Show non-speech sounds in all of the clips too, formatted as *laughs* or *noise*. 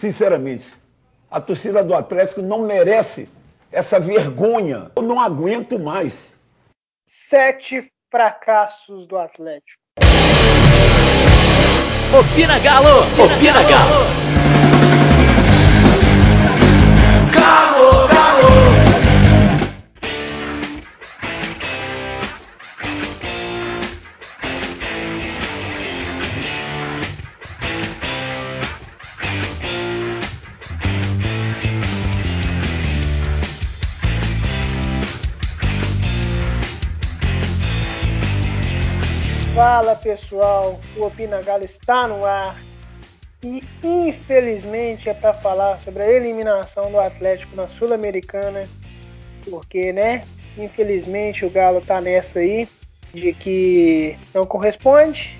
Sinceramente, a torcida do Atlético não merece essa vergonha. Eu não aguento mais. Sete fracassos do Atlético. Opina Galo! Opina Galo! Galo, pessoal, o Opina Galo está no ar e infelizmente é para falar sobre a eliminação do Atlético na Sul-Americana, porque né, infelizmente o Galo tá nessa aí de que não corresponde,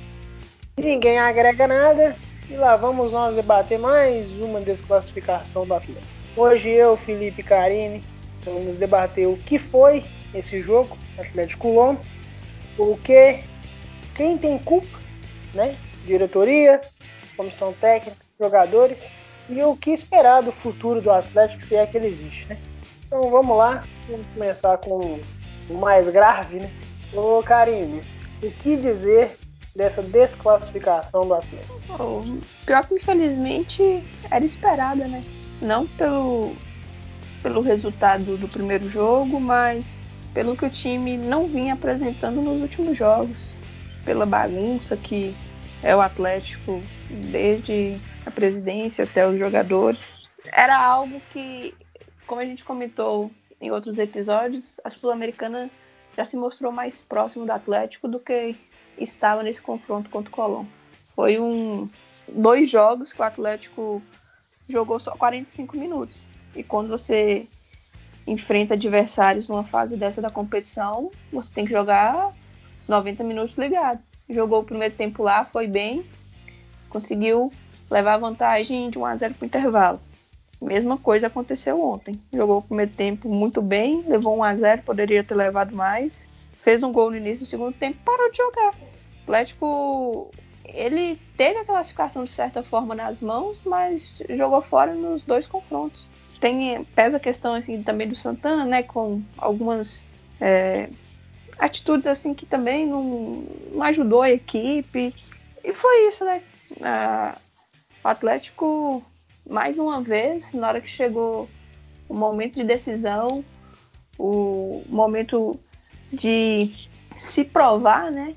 ninguém agrega nada e lá vamos nós debater mais uma desclassificação do Atlético. Hoje eu, Felipe Carini, vamos debater o que foi esse jogo Atlético Londres, o que quem tem culpa, né? Diretoria, comissão técnica, jogadores e o que esperar do futuro do Atlético se é que ele existe, né? Então vamos lá, vamos começar com o mais grave, né? Ô Karine, o que dizer dessa desclassificação do Atlético? Pior que infelizmente era esperada, né? Não pelo, pelo resultado do primeiro jogo, mas pelo que o time não vinha apresentando nos últimos jogos pela bagunça que é o Atlético, desde a presidência até os jogadores. Era algo que, como a gente comentou em outros episódios, a Sul-Americana já se mostrou mais próximo do Atlético do que estava nesse confronto contra o Colón. Foi um dois jogos que o Atlético jogou só 45 minutos. E quando você enfrenta adversários numa fase dessa da competição, você tem que jogar 90 minutos ligado. Jogou o primeiro tempo lá, foi bem, conseguiu levar a vantagem de 1 a 0 para o intervalo. Mesma coisa aconteceu ontem. Jogou o primeiro tempo muito bem, levou 1 a 0, poderia ter levado mais. Fez um gol no início do segundo tempo, parou de jogar. O Atlético, ele teve a classificação de certa forma nas mãos, mas jogou fora nos dois confrontos. Tem pesa a questão assim também do Santana, né, com algumas é, atitudes assim que também não, não ajudou a equipe. E foi isso, né? O Atlético, mais uma vez, na hora que chegou o momento de decisão, o momento de se provar, né?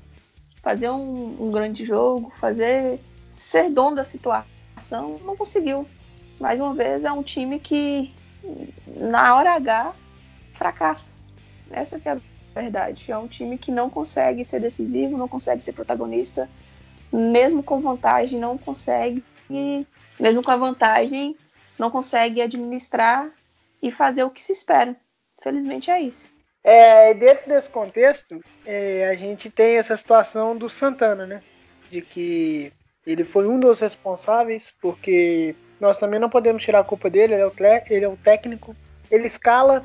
Fazer um, um grande jogo, fazer ser dono da situação, não conseguiu. Mais uma vez, é um time que na hora H fracassa. Essa que é a verdade. É um time que não consegue ser decisivo, não consegue ser protagonista, mesmo com vantagem, não consegue, e mesmo com a vantagem, não consegue administrar e fazer o que se espera. Felizmente é isso. É, dentro desse contexto, é, a gente tem essa situação do Santana, né? De que ele foi um dos responsáveis, porque nós também não podemos tirar a culpa dele, ele é o, ele é o técnico. Ele escala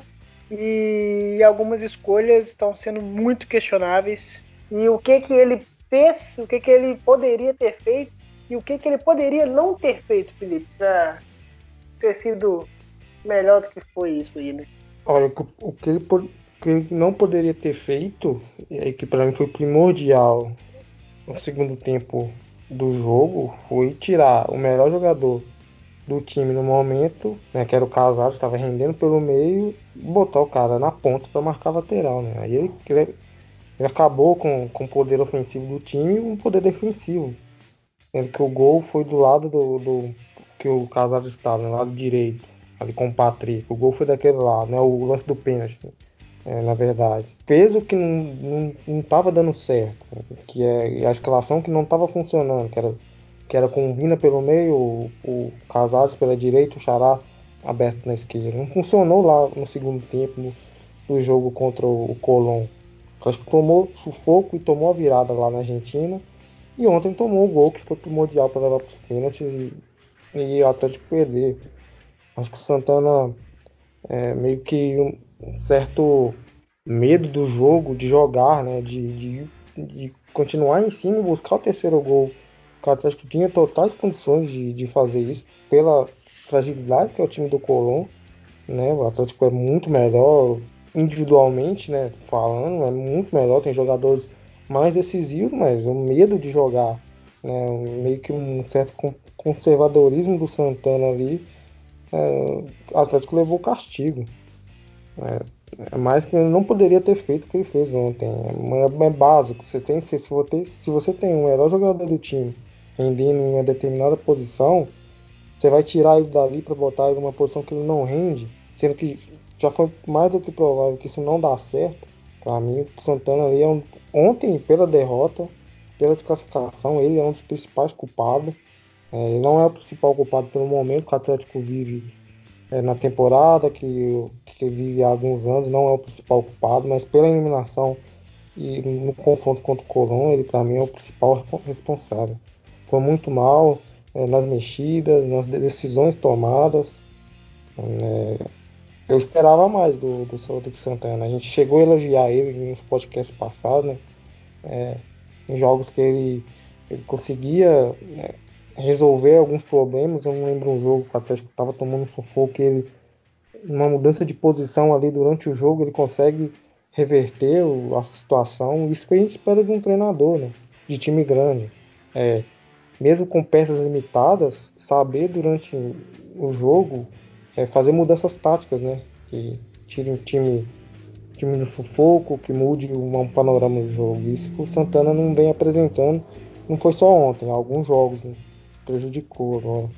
e algumas escolhas estão sendo muito questionáveis. E o que que ele fez, o que que ele poderia ter feito e o que que ele poderia não ter feito, Felipe, para ter sido melhor do que foi isso aí, né? Olha, o que ele, o que ele não poderia ter feito, e que para mim foi primordial no segundo tempo do jogo, foi tirar o melhor jogador do time no momento, né, que era o Casado, estava rendendo pelo meio, botar o cara na ponta para marcar lateral, né? Aí ele, ele, acabou com, com o poder ofensivo do time e um poder defensivo. Sendo que o gol foi do lado do, do que o Casado estava, no lado direito, ali com o Patrick. O gol foi daquele lado, né? O lance do pênalti. É, na verdade. Fez o que não estava dando certo, que é a escalação que não estava funcionando, que era que era com o Vina pelo meio, o, o pela direita, o Xará aberto na esquerda. Não funcionou lá no segundo tempo no, no jogo contra o, o Colón. Acho que tomou sufoco e tomou a virada lá na Argentina. E ontem tomou o gol que foi primordial para levar para os pênaltis e, e o Atlético perder. Acho que o Santana é, meio que um certo medo do jogo, de jogar, né, de, de, de continuar em cima e buscar o terceiro gol o Atlético tinha totais condições de, de fazer isso pela, fragilidade que é o time do Colón. Né? O Atlético é muito melhor individualmente, né? Falando, é muito melhor, tem jogadores mais decisivos, mas o medo de jogar, né? Meio que um certo conservadorismo do Santana ali, é, o Atlético levou castigo. É, é mais que ele não poderia ter feito o que ele fez ontem. É, é básico. Você tem, se, você, se você tem um melhor jogador do time rendendo em uma determinada posição, você vai tirar ele dali para botar ele numa posição que ele não rende, sendo que já foi mais do que provável que isso não dá certo. Para mim, o Santana ali é um, ontem pela derrota, pela desclassificação, ele é um dos principais culpados. É, ele não é o principal culpado pelo momento que o Atlético vive é, na temporada, que, que vive há alguns anos, não é o principal culpado, mas pela eliminação e no confronto contra o Colón, ele para mim é o principal responsável. Foi muito mal é, nas mexidas, nas decisões tomadas. É, eu esperava mais do, do Rodrigo Santana. A gente chegou a elogiar ele nos podcasts passados, né? É, em jogos que ele, ele conseguia né, resolver alguns problemas. Eu não lembro um jogo que o Atlético estava tomando um sufoco ele, uma mudança de posição ali durante o jogo, ele consegue reverter a situação. Isso que a gente espera de um treinador, né? De time grande. É, mesmo com peças limitadas, saber durante o jogo é, fazer mudanças táticas, né? Que tirem o time, time do sufoco, que mude um panorama do jogo. Isso que o Santana não vem apresentando, não foi só ontem, alguns jogos, né? prejudicou agora.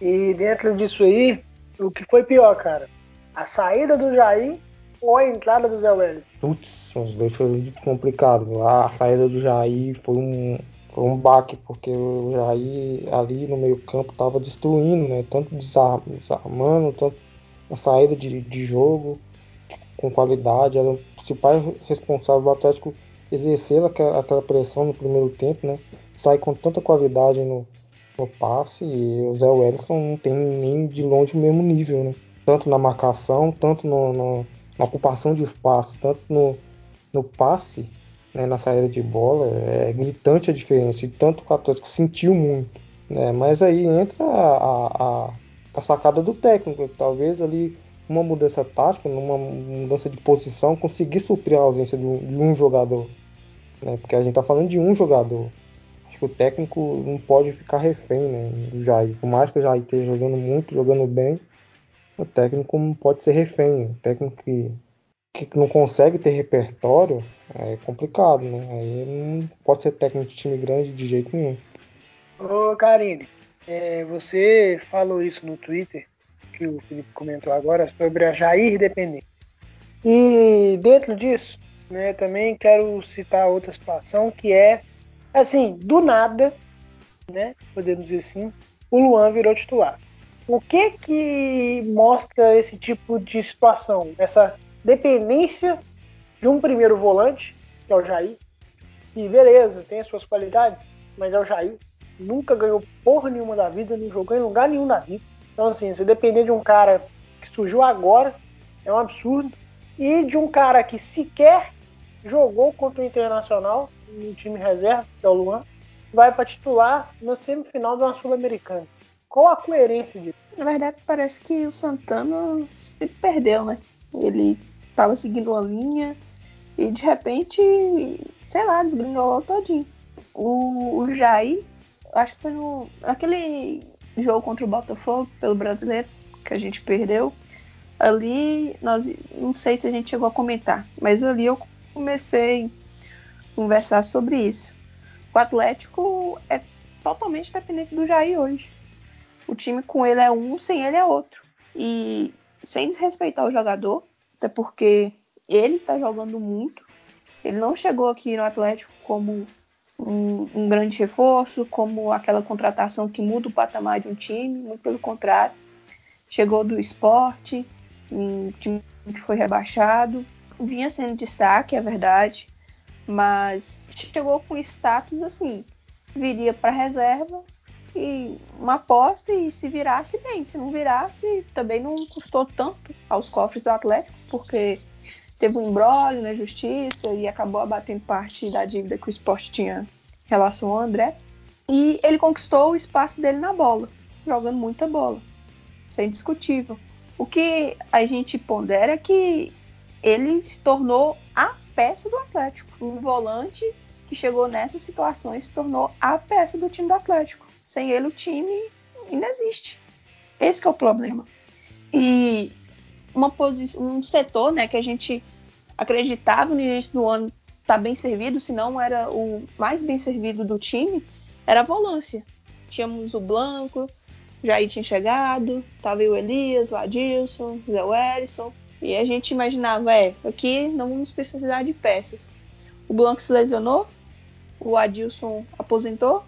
E dentro disso aí, o que foi pior, cara? A saída do Jair ou a entrada do Zé Wellington? Putz, os dois foi muito complicado. A saída do Jair foi um, foi um baque, porque o Jair ali no meio campo estava destruindo, né? Tanto desarmando, tanto a saída de, de jogo com qualidade. Era o principal responsável do Atlético exercer aquela, aquela pressão no primeiro tempo, né? Sai com tanta qualidade no, no passe e o Zé Wellison não tem nem de longe o mesmo nível, né? Tanto na marcação, tanto no, no, na ocupação de espaço, tanto no, no passe, né, na saída de bola, é gritante a diferença. E tanto o Atlético sentiu muito. Né? Mas aí entra a, a, a sacada do técnico, talvez ali uma mudança tática, numa mudança de posição, conseguir suprir a ausência de um, de um jogador. Né? Porque a gente está falando de um jogador que o técnico não pode ficar refém né, do Jair. Por mais que o Jair esteja jogando muito, jogando bem, o técnico não pode ser refém. O técnico que, que não consegue ter repertório é complicado, né? Aí não pode ser técnico de time grande de jeito nenhum. Ô Karine, é, você falou isso no Twitter, que o Felipe comentou agora, sobre a Jair dependência. E dentro disso, né, também quero citar outra situação que é assim, do nada, né, podemos dizer assim, o Luan virou titular. O que que mostra esse tipo de situação? Essa dependência de um primeiro volante, que é o Jair, e beleza, tem as suas qualidades, mas é o Jair. Nunca ganhou porra nenhuma da vida, não jogou em lugar nenhum da vida. Então, assim, você depender de um cara que surgiu agora é um absurdo. E de um cara que sequer jogou contra o Internacional no time reserva, que é o Luan, vai para titular na semifinal de uma Sul-Americana. Qual a coerência disso? Na verdade, parece que o Santana se perdeu, né? Ele estava seguindo uma linha e de repente, sei lá, desgringolou todinho. O, o Jair, acho que foi no aquele jogo contra o Botafogo pelo brasileiro que a gente perdeu. Ali, nós não sei se a gente chegou a comentar, mas ali eu comecei a conversar sobre isso. O Atlético é totalmente dependente do Jair hoje. O time com ele é um, sem ele é outro. E sem desrespeitar o jogador, até porque ele está jogando muito. Ele não chegou aqui no Atlético como um, um, grande reforço, como aquela contratação que muda o patamar de um time, muito pelo contrário. Chegou do esporte, um time que foi rebaixado, vinha sendo destaque, é verdade, mas chegou com status assim, viria para reserva uma aposta e se virasse bem, se não virasse também não custou tanto aos cofres do Atlético, porque teve um embrólio na justiça e acabou abatendo parte da dívida que o esporte tinha em relação ao André. E ele conquistou o espaço dele na bola, jogando muita bola. Isso é indiscutível. O que a gente pondera é que ele se tornou a peça do Atlético. Um volante que chegou nessas situações se tornou a peça do time do Atlético. Sem ele, o time ainda existe. Esse é o problema. E uma um setor né, que a gente acreditava no início do ano tá bem servido, se não era o mais bem servido do time, era a volância. Tínhamos o Blanco, Jair tinha chegado, tava o Elias, o Adilson, o Zé Wellison, e a gente imaginava, é, aqui não vamos precisar de peças. O Blanco se lesionou, o Adilson aposentou,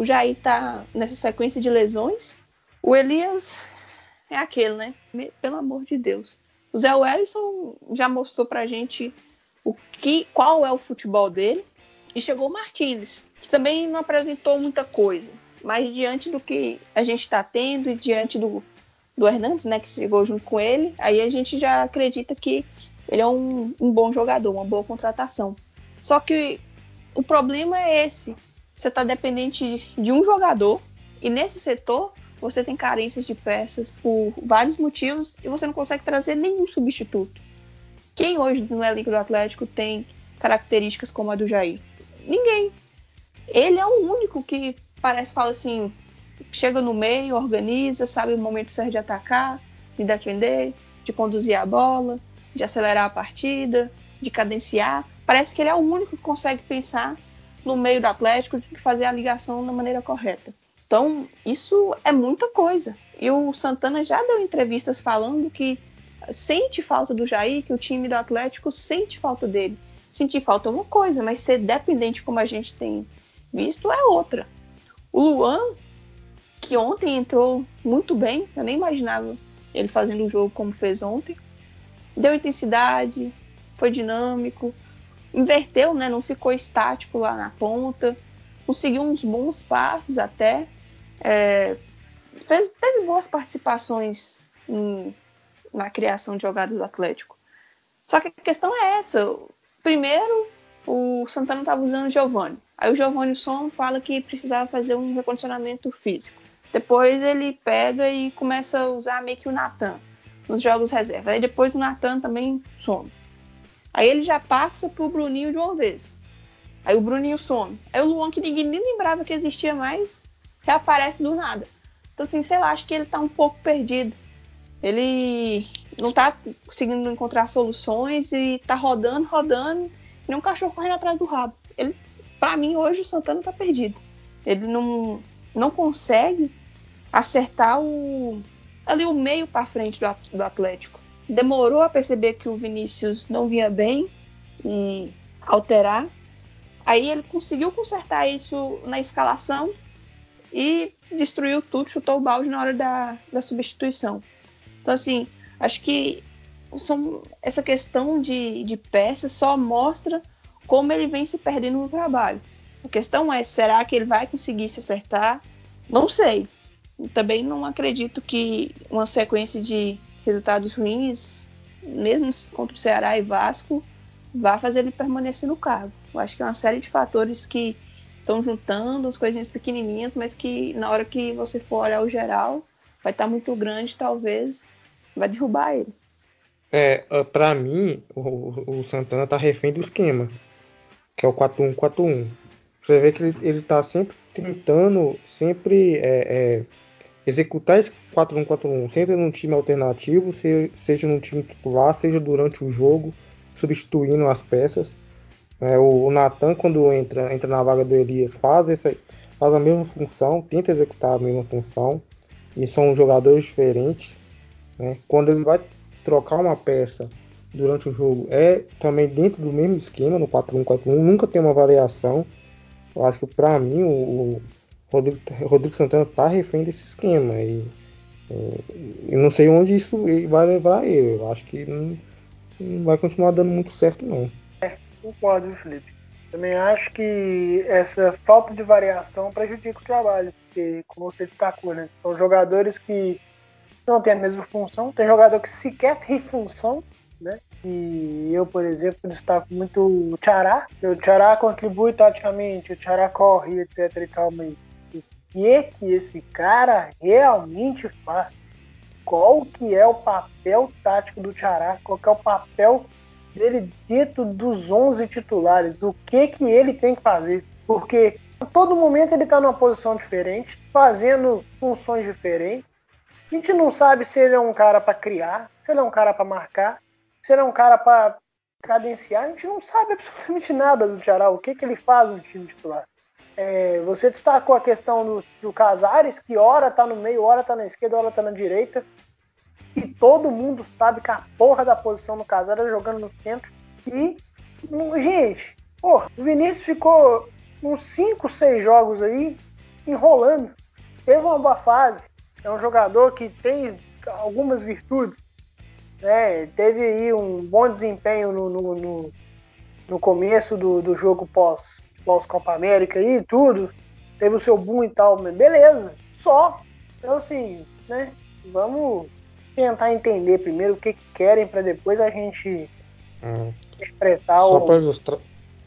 o Jair tá nessa sequência de lesões, o Elias é aquele, né? Pelo amor de Deus. O Zé Wellison já mostrou pra gente o que, qual é o futebol dele. E chegou o Martinez, que também não apresentou muita coisa. Mas diante do que a gente está tendo e diante do, do Hernandes, né, que chegou junto com ele, aí a gente já acredita que ele é um, um bom jogador, uma boa contratação. Só que o problema é esse. Você está dependente de um jogador e nesse setor você tem carências de peças por vários motivos e você não consegue trazer nenhum substituto. Quem hoje no elenco do Atlético tem características como a do Jair? Ninguém. Ele é o único que parece fala assim, chega no meio, organiza, sabe o momento certo de atacar, de defender, de conduzir a bola, de acelerar a partida, de cadenciar. Parece que ele é o único que consegue pensar no meio do Atlético de fazer a ligação da maneira correta. Então, isso é muita coisa. E o Santana já deu entrevistas falando que sente falta do Jair, que o time do Atlético sente falta dele. Sentir falta é uma coisa, mas ser dependente como a gente tem visto é outra. O Luan, que ontem entrou muito bem, eu nem imaginava ele fazendo o jogo como fez ontem. Deu intensidade, foi dinâmico, inverteu, né? Não ficou estático lá na ponta, conseguiu uns bons passes até. É, fez, teve boas participações em, na criação de jogadas do Atlético. Só que a questão é essa. Primeiro, o Santana estava usando o Giovanni. Aí o Giovanni Som fala que precisava fazer um recondicionamento físico. Depois ele pega e começa a usar meio que o Natan nos jogos reserva. Aí depois o Natan também some. Aí ele já passa pro Bruninho de uma vez. Aí o Bruninho some. Aí o Luan, que ninguém nem lembrava que existia mais, reaparece do nada. Então, assim, sei lá, acho que ele tá um pouco perdido. Ele não tá conseguindo encontrar soluções e tá rodando, rodando, e um cachorro correndo atrás do rabo. Ele para mim, hoje o Santana tá perdido. Ele não, não consegue acertar o ali o meio para frente do, do Atlético. Demorou a perceber que o Vinícius não vinha bem e alterar. Aí ele conseguiu consertar isso na escalação e destruiu tudo, chutou o balde na hora da, da substituição. Então, assim, acho que são, essa questão de, de peças só mostra como ele vem se perdendo no trabalho. A questão é, será que ele vai conseguir se acertar? Não sei. Também não acredito que uma sequência de resultados ruins, mesmo contra o Ceará e Vasco, vá fazer ele permanecer no cargo. Eu acho que é uma série de fatores que estão juntando as coisinhas pequenininhas, mas que na hora que você for olhar o geral, vai estar tá muito grande, talvez vai derrubar ele. É, para mim, o, o Santana tá refém do esquema que é o 4141. Você vê que ele, ele tá sempre tentando, sempre é, é, executar esse 4141, seja num time alternativo, seja, num time titular, seja durante o jogo, substituindo as peças. É, o, Natan, quando entra, entra na vaga do Elias, faz, essa, faz a mesma função, tenta executar a mesma função, e são jogadores diferentes. Né? Quando ele vai trocar uma peça durante o jogo é também dentro do mesmo esquema, no 4-1-4-1, nunca tem uma variação. Eu acho que para mim o Rodrigo, Rodrigo, Santana tá refém desse esquema e não sei onde isso vai levar ele. Eu acho que não, não vai continuar dando muito certo não. É, concordo, Felipe. Também acho que essa falta de variação prejudica o trabalho, porque, como você destacou, né? São jogadores que não têm a mesma função, tem jogador que sequer tem função, né? E eu, por exemplo, destaco muito o Tchará. O Tchará contribui taticamente, o Tchará corre, etc e tal, mas que que esse cara realmente faz? qual que é o papel tático do Tchará, qual que é o papel dele dentro dos 11 titulares, o que que ele tem que fazer, porque a todo momento ele está numa posição diferente, fazendo funções diferentes. A gente não sabe se ele é um cara para criar, se ele é um cara para marcar, se ele é um cara para cadenciar. A gente não sabe absolutamente nada do Tchará, o que que ele faz no time titular. É, você destacou a questão do, do Casares, que hora tá no meio, hora tá na esquerda, hora tá na direita. E todo mundo sabe que a porra da posição do Casares é jogando no centro. E, gente, porra, o Vinícius ficou uns 5, 6 jogos aí enrolando. Teve uma boa fase. É um jogador que tem algumas virtudes. Né? Teve aí um bom desempenho no, no, no, no começo do, do jogo pós pós Copa América e tudo, teve o seu boom e tal, beleza, só. Então assim, né? Vamos tentar entender primeiro o que querem para depois a gente hum. interpretar só o. Pra ilustrar,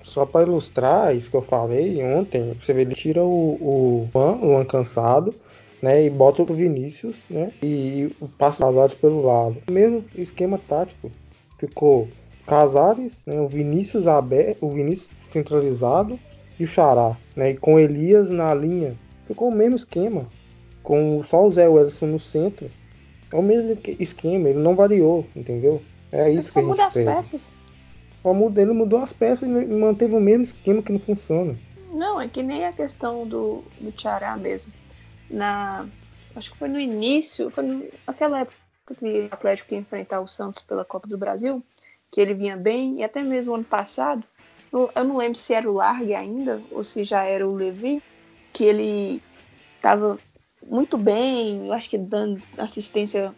só para ilustrar isso que eu falei ontem, você vê, ele tira o, o Juan, o Juan cansado, né? E bota o Vinícius, né? E passa Casares pelo lado. O mesmo esquema tático. Ficou Casares, né, o Vinícius aberto, o Vinícius centralizado e o Xará, né? E com Elias na linha. Ficou o mesmo esquema. Com só o Zé Wilson no centro. É o mesmo esquema, ele não variou, entendeu? É isso que a gente muda as peças. Só muda, ele mudou as peças e manteve o mesmo esquema que não funciona. Não, é que nem a questão do, do Tiará mesmo. Na, acho que foi no início, foi no, naquela época que o Atlético ia enfrentar o Santos pela Copa do Brasil, que ele vinha bem, e até mesmo ano passado, eu não lembro se era o Largue ainda ou se já era o Levi, que ele estava muito bem, eu acho que dando assistência,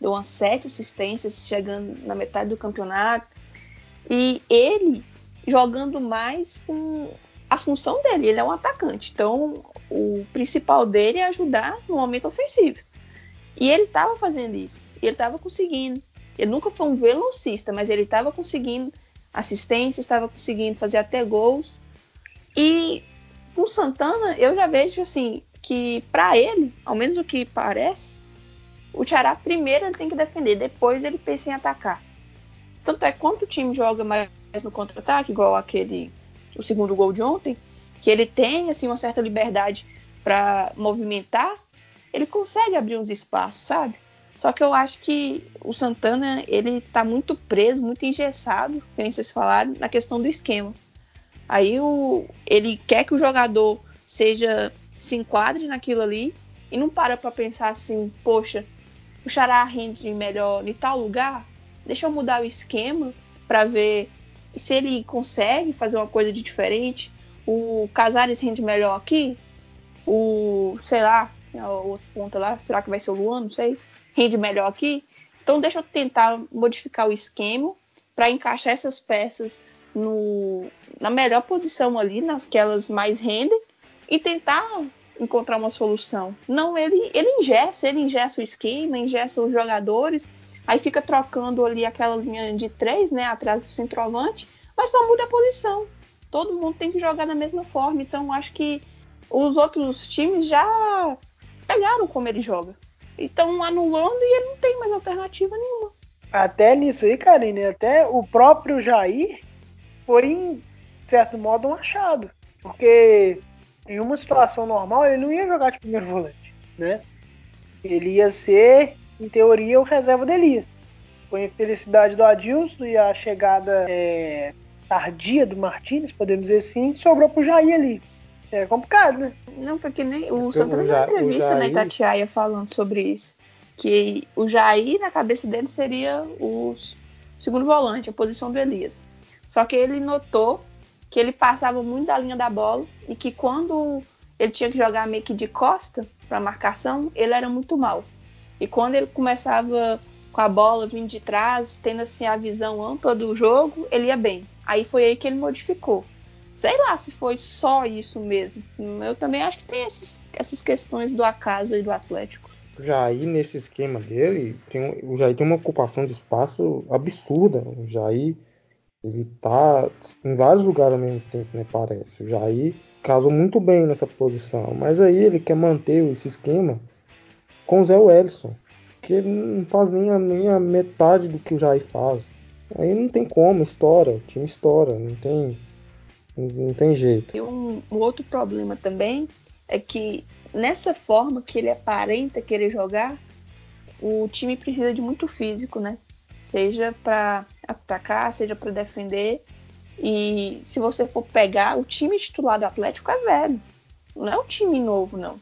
deu umas sete assistências, chegando na metade do campeonato. E ele jogando mais com a função dele, ele é um atacante. Então, o principal dele é ajudar no momento ofensivo. E ele estava fazendo isso, ele estava conseguindo. Ele nunca foi um velocista, mas ele estava conseguindo assistência, estava conseguindo fazer até gols. E com Santana, eu já vejo assim que para ele, ao menos o que parece, o Tiará primeiro ele tem que defender, depois ele pensa em atacar. Tanto é quanto o time joga mais no contra-ataque, igual aquele o segundo gol de ontem, que ele tem assim uma certa liberdade para movimentar, ele consegue abrir uns espaços, sabe? Só que eu acho que o Santana, ele tá muito preso, muito engessado, como vocês falaram, na questão do esquema. Aí o, ele quer que o jogador seja se enquadre naquilo ali e não para para pensar assim, poxa, o Xará rende melhor em tal lugar, deixa eu mudar o esquema para ver se ele consegue fazer uma coisa de diferente. O Casares rende melhor aqui, o, sei lá, o outro ponto lá, será que vai ser o Luan? Não sei rende melhor aqui. Então deixa eu tentar modificar o esquema para encaixar essas peças no, na melhor posição ali, nas que elas mais rendem, e tentar encontrar uma solução. Não, ele, ele ingessa, ele ingessa o esquema, ingessa os jogadores, aí fica trocando ali aquela linha de três, né, atrás do centroavante, mas só muda a posição. Todo mundo tem que jogar da mesma forma, então acho que os outros times já pegaram como ele joga estão anulando e ele não tem mais alternativa nenhuma. Até nisso aí, Karine, até o próprio Jair foi, em certo modo, um achado. Porque em uma situação normal ele não ia jogar de primeiro volante, né? Ele ia ser, em teoria, o reserva Elias. Foi a infelicidade do Adilson e a chegada é, tardia do Martins, podemos dizer assim, sobrou pro Jair ali. É complicado, né? Não, foi que nem o Santana deu uma entrevista na Itatiaia falando sobre isso. Que o Jair, na cabeça dele, seria o segundo volante, a posição do Elias. Só que ele notou que ele passava muito da linha da bola e que quando ele tinha que jogar meio que de costa para marcação, ele era muito mal. E quando ele começava com a bola vindo de trás, tendo assim a visão ampla do jogo, ele ia bem. Aí foi aí que ele modificou. Sei lá se foi só isso mesmo. Eu também acho que tem esses, essas questões do acaso e do Atlético. O Jair, nesse esquema dele, tem, o Jair tem uma ocupação de espaço absurda. O Jair, ele tá em vários lugares ao mesmo tempo, né? Parece. O Jair casou muito bem nessa posição. Mas aí ele quer manter esse esquema com o Zé Wellison. Porque ele não faz nem a, nem a metade do que o Jair faz. Aí não tem como, estoura, o time estoura, não tem, não tem jeito. E um, um outro problema também é que nessa forma que ele aparenta querer jogar, o time precisa de muito físico, né? Seja para atacar, seja para defender. E se você for pegar, o time titular do Atlético é velho. Não é um time novo, não.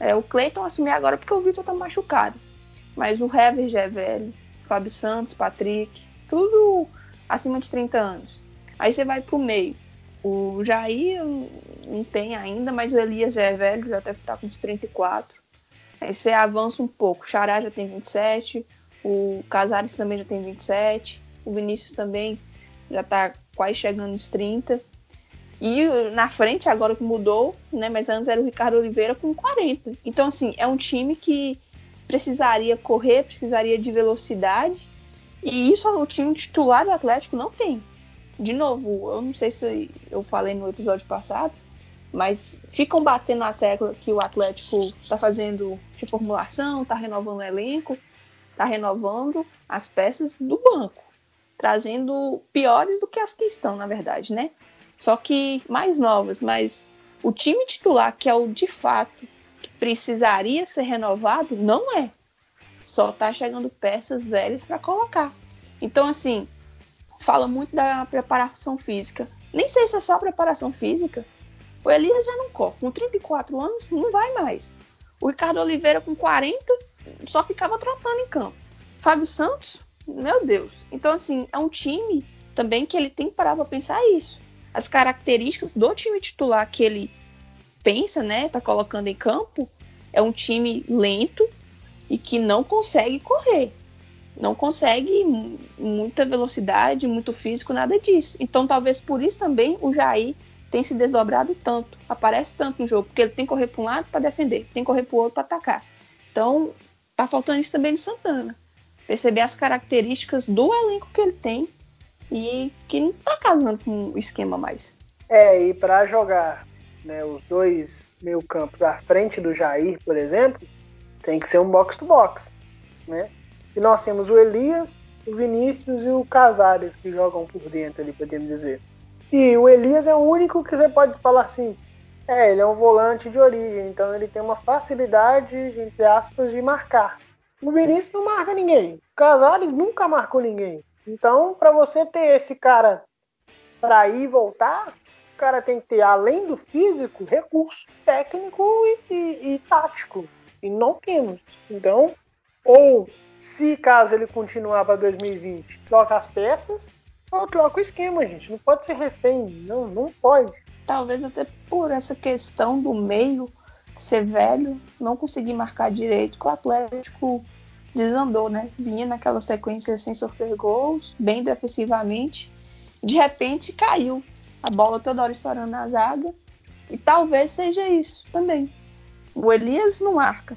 É, o Cleiton assumir agora porque o Vitor tá machucado. Mas o Hever já é velho. Fábio Santos, Patrick, tudo acima de 30 anos. Aí você vai pro meio. O Jair não tem ainda, mas o Elias já é velho, já deve estar com uns 34. Aí você avança um pouco. O Xará já tem 27, o Casares também já tem 27, o Vinícius também já está quase chegando nos 30. E na frente, agora que mudou, né? Mas antes era o Ricardo Oliveira com 40. Então, assim, é um time que precisaria correr, precisaria de velocidade. E isso o time titular do Atlético não tem de novo, eu não sei se eu falei no episódio passado, mas ficam batendo na tecla que o Atlético está fazendo reformulação, está renovando o elenco, está renovando as peças do banco, trazendo piores do que as que estão, na verdade, né? Só que mais novas, mas o time titular, que é o de fato que precisaria ser renovado, não é. Só está chegando peças velhas para colocar. Então, assim, fala muito da preparação física. Nem sei se é só preparação física. O Elias já não corre. Com 34 anos, não vai mais. O Ricardo Oliveira, com 40, só ficava trotando em campo. Fábio Santos, meu Deus. Então, assim, é um time também que ele tem que parar para pensar isso. As características do time titular que ele pensa, né, tá colocando em campo, é um time lento e que não consegue correr não consegue muita velocidade, muito físico, nada disso. Então talvez por isso também o Jair tem se desdobrado tanto, aparece tanto no jogo, porque ele tem que correr para um lado para defender, tem que correr para o outro para atacar. Então tá faltando isso também no Santana. Perceber as características do elenco que ele tem e que não tá casando com o esquema mais. É, e para jogar né, os dois meio campos à frente do Jair, por exemplo, tem que ser um box to box, né? E nós temos o Elias, o Vinícius e o Casares que jogam por dentro ali, podemos dizer. E o Elias é o único que você pode falar assim, é, ele é um volante de origem, então ele tem uma facilidade, entre aspas, de marcar. O Vinícius não marca ninguém. O Casares nunca marcou ninguém. Então, para você ter esse cara para ir e voltar, o cara tem que ter, além do físico, recurso técnico e, e, e tático. E não temos. Então, ou se caso ele continuar para 2020, troca as peças ou troca o esquema, gente. Não pode ser refém. Não, não pode. Talvez até por essa questão do meio ser velho, não conseguir marcar direito, que o Atlético desandou, né? Vinha naquela sequência sem sofrer gols, bem defensivamente. De repente caiu. A bola toda hora estourando na zaga. E talvez seja isso também. O Elias não marca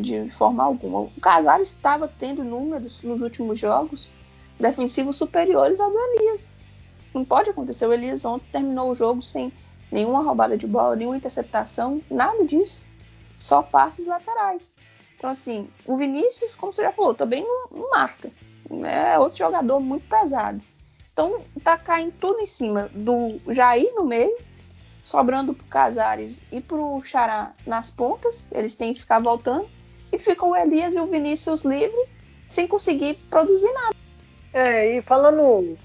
de forma alguma. O Casares estava tendo números nos últimos jogos defensivos superiores ao do Elias. Isso não pode acontecer. O Elias ontem terminou o jogo sem nenhuma roubada de bola, nenhuma interceptação, nada disso. Só passes laterais. Então, assim, o Vinícius, como você já falou, também não, marca. É outro jogador muito pesado. Então, tá caindo tudo em cima do Jair no meio sobrando pro Casares e pro Xará nas pontas, eles têm que ficar voltando, e ficam o Elias e o Vinícius livre, sem conseguir produzir nada. É, e falando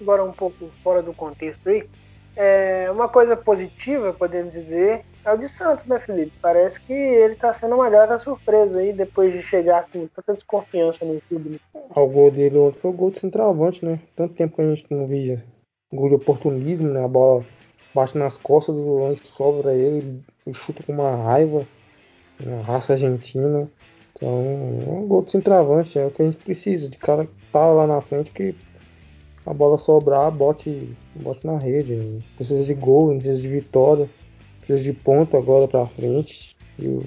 agora um pouco fora do contexto aí, é, uma coisa positiva, podemos dizer, é o de Santos, né, Felipe? Parece que ele tá sendo uma grata surpresa aí, depois de chegar com tanta desconfiança no clube. Né? O gol dele ontem foi o gol de centroavante, né? Tanto tempo que a gente não via gol de oportunismo, né? A bola bate nas costas do volante, sobra ele, ele chuta com uma raiva, uma raça argentina. Então, é um gol de centroavante, é o que a gente precisa, de cara que tá lá na frente que a bola sobrar, bote, bote na rede. Precisa de gol, precisa de vitória, precisa de ponto agora pra frente. E o,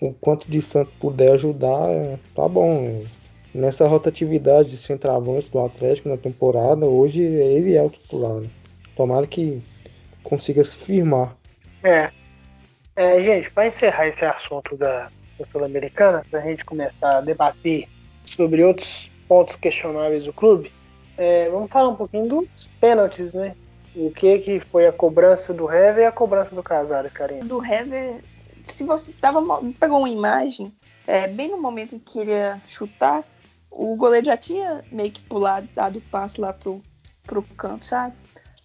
o quanto de Santos puder ajudar, é, tá bom. Né? Nessa rotatividade de centroavante do Atlético na temporada, hoje ele é o titular. Né? Tomara que consiga se firmar. É. é gente, para encerrar esse assunto da, da Sul-Americana, para a gente começar a debater sobre outros pontos questionáveis do clube, é, vamos falar um pouquinho dos pênaltis, né? O que que foi a cobrança do Hever e a cobrança do Casares, Karine? Do Hever, se você tava, pegou uma imagem, é, bem no momento em que ele ia chutar, o goleiro já tinha meio que pulado, dado o passe lá pro, pro campo, sabe?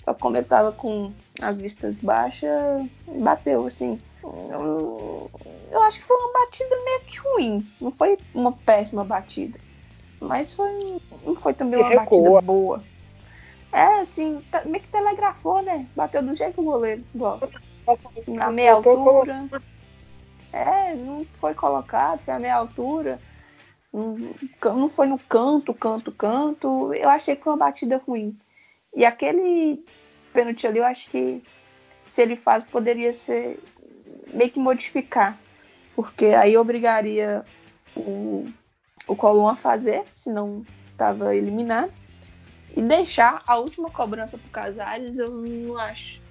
Só como ele tava com as vistas baixas, bateu, assim. Eu, eu acho que foi uma batida meio que ruim. Não foi uma péssima batida. Mas foi, não foi também uma batida boa. É, assim, tá, meio que telegrafou, né? Bateu do jeito que o goleiro gosta. Na meia altura. É, não foi colocado, foi a meia altura. Não foi no canto, canto, canto. Eu achei que foi uma batida ruim. E aquele pênalti ali, eu acho que se ele faz, poderia ser meio que modificar. Porque aí obrigaria o, o Colom a fazer, se não estava eliminado. E deixar a última cobrança pro Casares, eu não acho.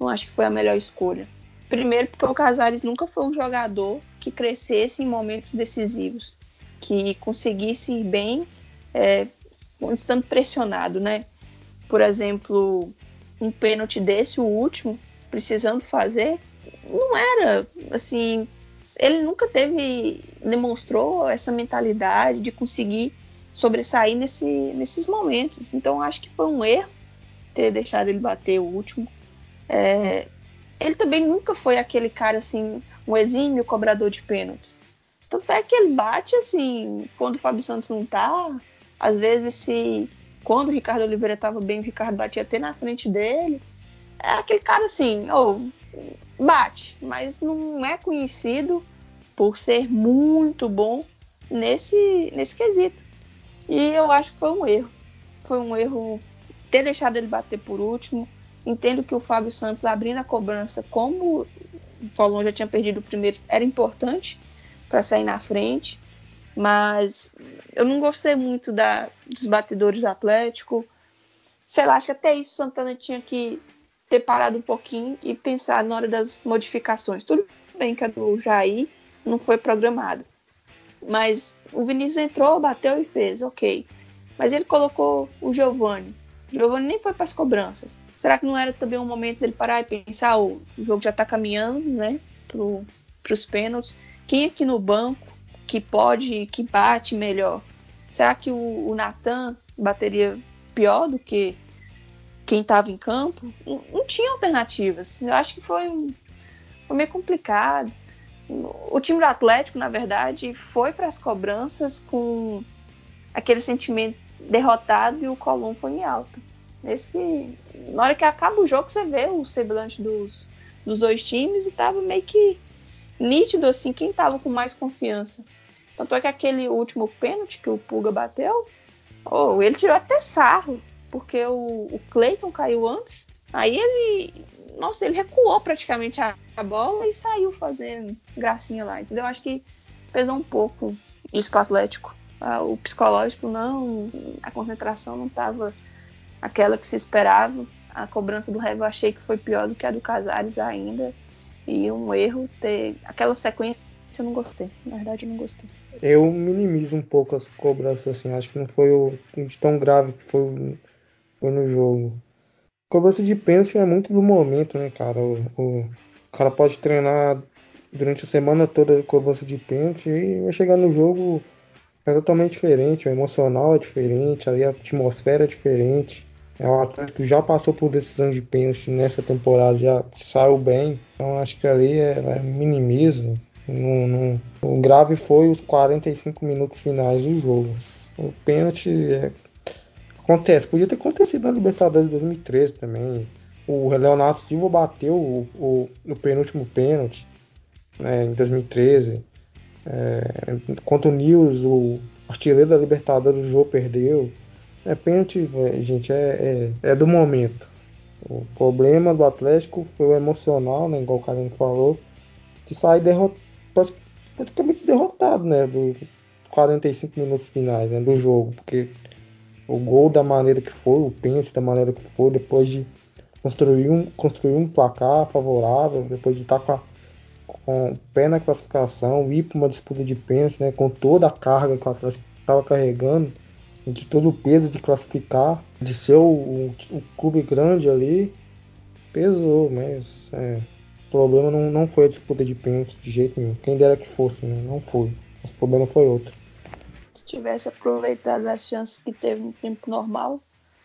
Não acho que foi a melhor escolha. Primeiro, porque o Casares nunca foi um jogador que crescesse em momentos decisivos, que conseguisse ir bem é, estando pressionado, né? Por exemplo, um pênalti desse, o último, precisando fazer, não era assim. Ele nunca teve, demonstrou essa mentalidade de conseguir sobressair nesse, nesses momentos. Então acho que foi um erro ter deixado ele bater o último. É, ele também nunca foi aquele cara assim, um exímio cobrador de pênaltis. Tanto é que ele bate assim, quando o Fábio Santos não tá, às vezes se quando o Ricardo Oliveira estava bem, o Ricardo batia até na frente dele. É aquele cara assim, ou oh, bate, mas não é conhecido por ser muito bom nesse, nesse quesito. E eu acho que foi um erro. Foi um erro ter deixado ele bater por último. Entendo que o Fábio Santos abrindo a cobrança, como o Paulão já tinha perdido o primeiro, era importante para sair na frente. Mas eu não gostei muito da, dos batedores do Atlético. Sei lá, acho que até isso o Santana tinha que ter parado um pouquinho e pensar na hora das modificações. Tudo bem que a do Jair não foi programado. Mas o Vinícius entrou, bateu e fez, ok. Mas ele colocou o Giovani. O Giovani nem foi para as cobranças. Será que não era também um momento dele parar e pensar, oh, o jogo já está caminhando, né, para os pênaltis? Quem aqui no banco que pode, que bate melhor? Será que o, o Natan bateria pior do que quem estava em campo? Não, não, tinha alternativas. Eu acho que foi, um, foi meio complicado. O time do Atlético, na verdade, foi para as cobranças com aquele sentimento derrotado e o Colom foi em alta. Nesse que, na hora que acaba o jogo, você vê o semblante dos, dos dois times e tava meio que nítido assim quem tava com mais confiança. Tanto é que aquele último pênalti que o Puga bateu, oh, ele tirou até sarro, porque o, o Clayton caiu antes. Aí ele, nossa, ele recuou praticamente a, a bola e saiu fazendo gracinha lá, entendeu? Acho que pesou um pouco isso pro Atlético. Ah, o psicológico não, a concentração não estava aquela que se esperava. A cobrança do Revo achei que foi pior do que a do Casares ainda. E um erro ter aquela sequência eu não gostei. Na verdade, eu não gostei. Eu minimizo um pouco as cobranças, assim. Acho que não foi o tão grave que foi, foi no jogo. Cobrança de pênalti é muito do momento, né, cara? O, o, o cara pode treinar durante a semana toda cobrança de pênalti e vai chegar no jogo é totalmente diferente. O emocional é diferente, a atmosfera é diferente. É um atleta que já passou por decisão de pênalti nessa temporada, já saiu bem. Então acho que ali é, é o grave foi os 45 minutos finais do jogo. O pênalti é, acontece, podia ter acontecido na Libertadores de 2013 também. O Leonardo Silva bateu o, o, o penúltimo pênalti né, em 2013. É, contra o Nils, o artilheiro da Libertadores, o Jô perdeu. É pênalti, é, gente, é, é, é, do momento. O problema do Atlético foi o emocional, né, igual o Carlinhos falou, de sair derrotado praticamente derrotado, né? Dos 45 minutos finais né, do jogo. Porque o gol da maneira que foi, o pênalti da maneira que foi, depois de construir um, construir um placar favorável, depois de estar tá com a, com o pé na classificação, ir para uma disputa de pênalti, né, com toda a carga que o Atlético estava carregando, de todo o peso de classificar, de ser o, clube grande ali, pesou, mas é, o problema não, não foi a disputa de pênalti de jeito nenhum. Quem dera que fosse, né? não foi. Mas o problema foi outro. Se tivesse aproveitado as chances que teve no tempo normal,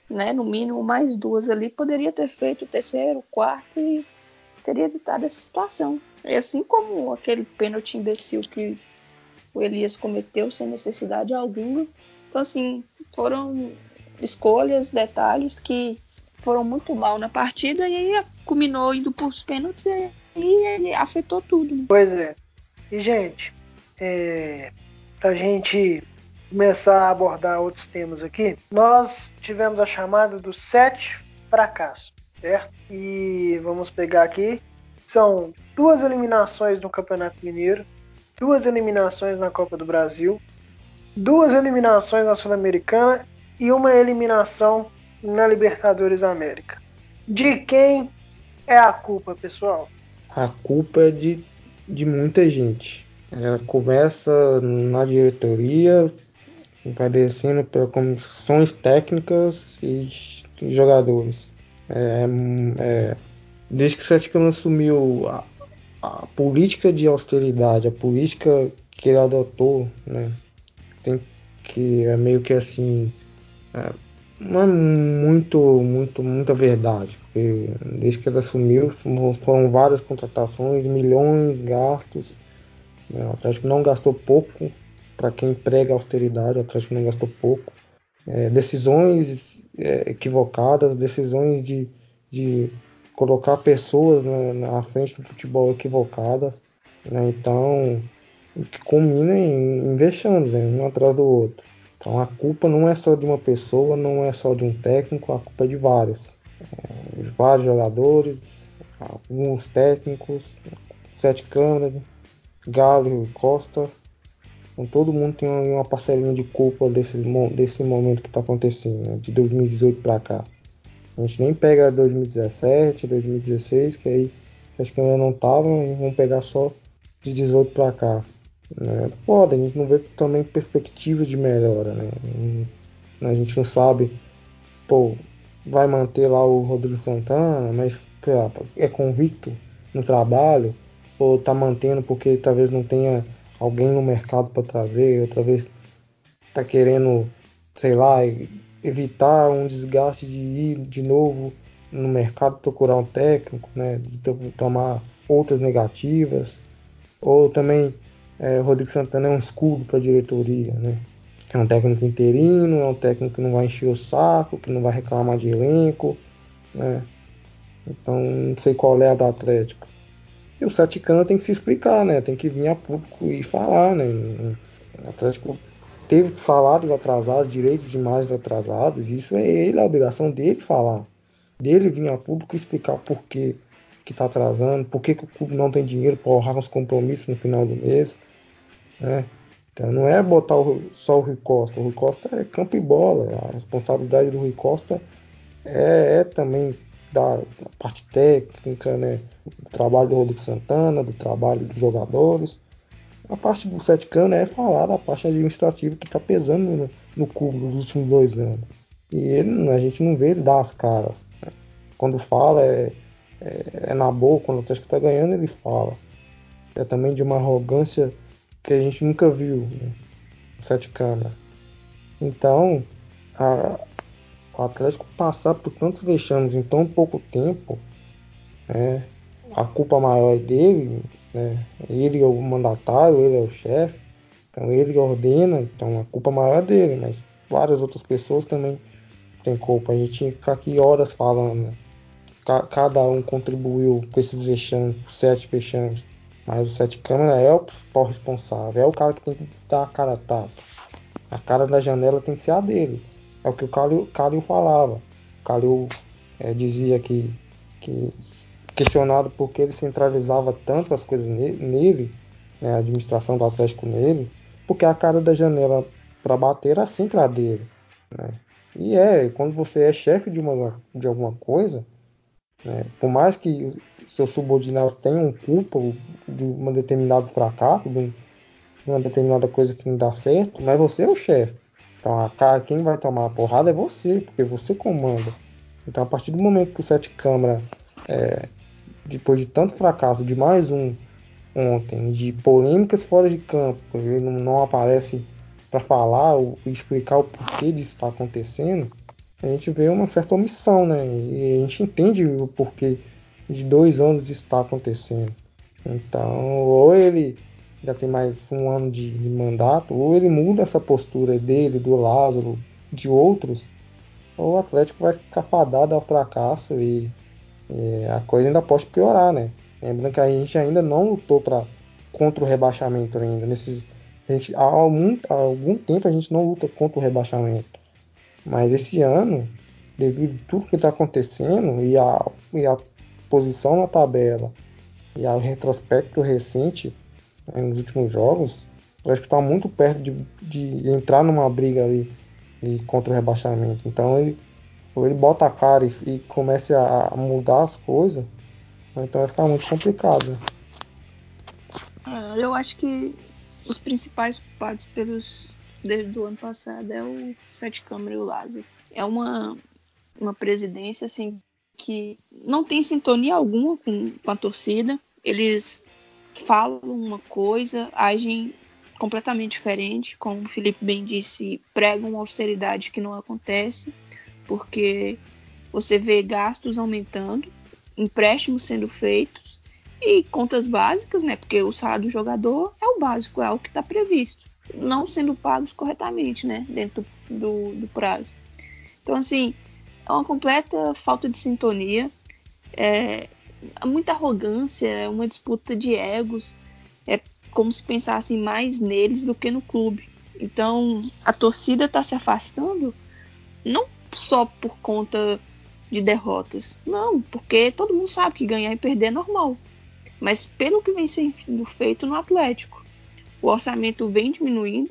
né, no mínimo mais duas ali, poderia ter feito o terceiro, o quarto e teria evitado essa situação. E assim como aquele pênalti imbecil que o Elias cometeu sem necessidade alguma. Então, assim, foram escolhas, detalhes que foram muito mal na partida e aí culminou indo para os pênaltis e aí afetou tudo. Pois é. E, gente, é, para a gente começar a abordar outros temas aqui, nós tivemos a chamada dos sete fracassos, certo? E vamos pegar aqui. São duas eliminações no Campeonato Mineiro, duas eliminações na Copa do Brasil, duas eliminações na Sul-Americana e uma eliminação na Libertadores da América. De quem é a culpa, pessoal? A culpa é de, de muita gente. Ela começa na diretoria, vai descendo comissões técnicas e jogadores. É, é, desde que o Atlético assumiu a, a, política de austeridade, a política que ele adotou, né, tem que é meio que assim, é, não é muito, muito, muita verdade, porque desde que ele assumiu foram várias contratações, milhões gastos, né, o Atlético não gastou pouco para quem prega austeridade, o Atlético não gastou pouco. É, decisões é, equivocadas, decisões de, de colocar pessoas na, na, frente do futebol equivocadas, né? então que culmina em, em vexames, né? um atrás do outro. Então a culpa não é só de uma pessoa, não é só de um técnico, a culpa é de vários. É, vários jogadores, alguns técnicos, sete câmeras, Galo e Costa, então, todo mundo tem uma parcelinha de culpa desse, desse momento que está acontecendo, né? de 2018 para cá. A gente nem pega 2017, 2016, que aí acho que ainda não estavam, e vamos pegar só de 18 para cá. Né? Pode, a gente não vê também perspectiva de melhora, né? A gente não sabe, pô, vai manter lá o Rodrigo Santana, mas é convicto no trabalho, ou tá mantendo porque talvez não tenha alguém no mercado para trazer, outra vez tá querendo, sei lá, evitar um desgaste de ir de novo no mercado procurar um técnico, né, de tomar outras negativas, ou também é, o Rodrigo Santana é um escudo para a diretoria, né? É um técnico interino, é um técnico que não vai encher o saco, que não vai reclamar de elenco, né? Então não sei qual é a do Atlético. E o Saticano tem que se explicar, né? Tem que vir a público e falar, né? O Atlético teve salários atrasados, direitos de imagem atrasados. Isso é ele, a obrigação dele falar. Dele vir a público e explicar o porquê que está atrasando, por que, que o clube não tem dinheiro para honrar os compromissos no final do mês. Né? Então não é botar o, só o Rui Costa. O Rui Costa é campo e bola. A responsabilidade do Rui Costa é, é também da, parte técnica, né? do trabalho do Rodrigo Santana, do trabalho dos jogadores. A parte do Sete Cana é falar da parte administrativa que está pesando no, no cubo dos últimos dois anos. E ele, a gente não vê ele dar as caras. Né? Quando fala é, é, é, na boa, quando o Atlético está ganhando, ele fala. É também de uma arrogância que a gente nunca viu né? no Cana. Então, a, o Atlético passar por tantos vexames em tão pouco tempo, né? a culpa maior é dele, né? ele é o mandatário, ele é o chefe, então ele ordena, então a culpa maior é dele, mas várias outras pessoas também têm culpa. A gente ficar aqui horas falando, né? Cada um contribuiu com esses vexames, sete vexames, mas o sete câmera é o principal responsável, é o cara que tem que dar a cara a tapa. A cara da janela tem que ser a dele. É o que o Calil, falava. O Calil é, dizia que, que questionado por que ele centralizava tanto as coisas nele, né, a administração do Atlético nele, porque a cara da janela para bater era sempre a dele. Né? E é, quando você é chefe de, uma, de alguma coisa, Né? Por mais que seus subordinados tenham culpa de um determinado fracasso, de uma determinada coisa que não dá certo, mas você é o chefe. Então, a cara, quem vai tomar a porrada é você, porque você comanda. Então, a partir do momento que o Sete Câmara, é, depois de tanto fracasso, de mais um ontem, de polêmicas fora de campo, ele não, não aparece para falar ou explicar o porquê disso está acontecendo, a gente vê uma certa omissão, né? E a gente entende o porquê de dois anos isso está acontecendo. Então, ou ele já tem mais um ano de, de, mandato, ou ele muda essa postura dele, do Lázaro, de outros, ou o Atlético vai ficar fadado ao fracasso e, e a coisa ainda pode piorar, né? Lembrando que a gente ainda não lutou pra, contra o rebaixamento ainda. Nesses, a gente, há, algum, há algum tempo a gente não luta contra o rebaixamento. Mas esse ano, devido a tudo que está acontecendo e a, e a posição na tabela e ao retrospecto recente né, nos últimos jogos, acho que está muito perto de, de, entrar numa briga ali e contra o rebaixamento. Então ele, ou ele bota a cara e, e a, a, mudar as coisas, então vai ficar muito complicado. Ah, eu acho que os principais culpados pelos desde o ano passado é o Sete Câmara e o Lázaro. É uma, uma presidência assim que não tem sintonia alguma com, com a torcida. Eles falam uma coisa, agem completamente diferente, como o Felipe bem disse, pregam uma austeridade que não acontece, porque você vê gastos aumentando, empréstimos sendo feitos e contas básicas, né? Porque o salário do jogador é o básico, é o que está previsto não sendo pagos corretamente, né, dentro do, do prazo. Então, assim, é uma completa falta de sintonia, é muita arrogância, é uma disputa de egos, é como se pensassem mais neles do que no clube. Então, a torcida está se afastando não só por conta de derrotas, não, porque todo mundo sabe que ganhar e perder é normal. Mas pelo que vem sendo feito no Atlético, o orçamento vem diminuindo,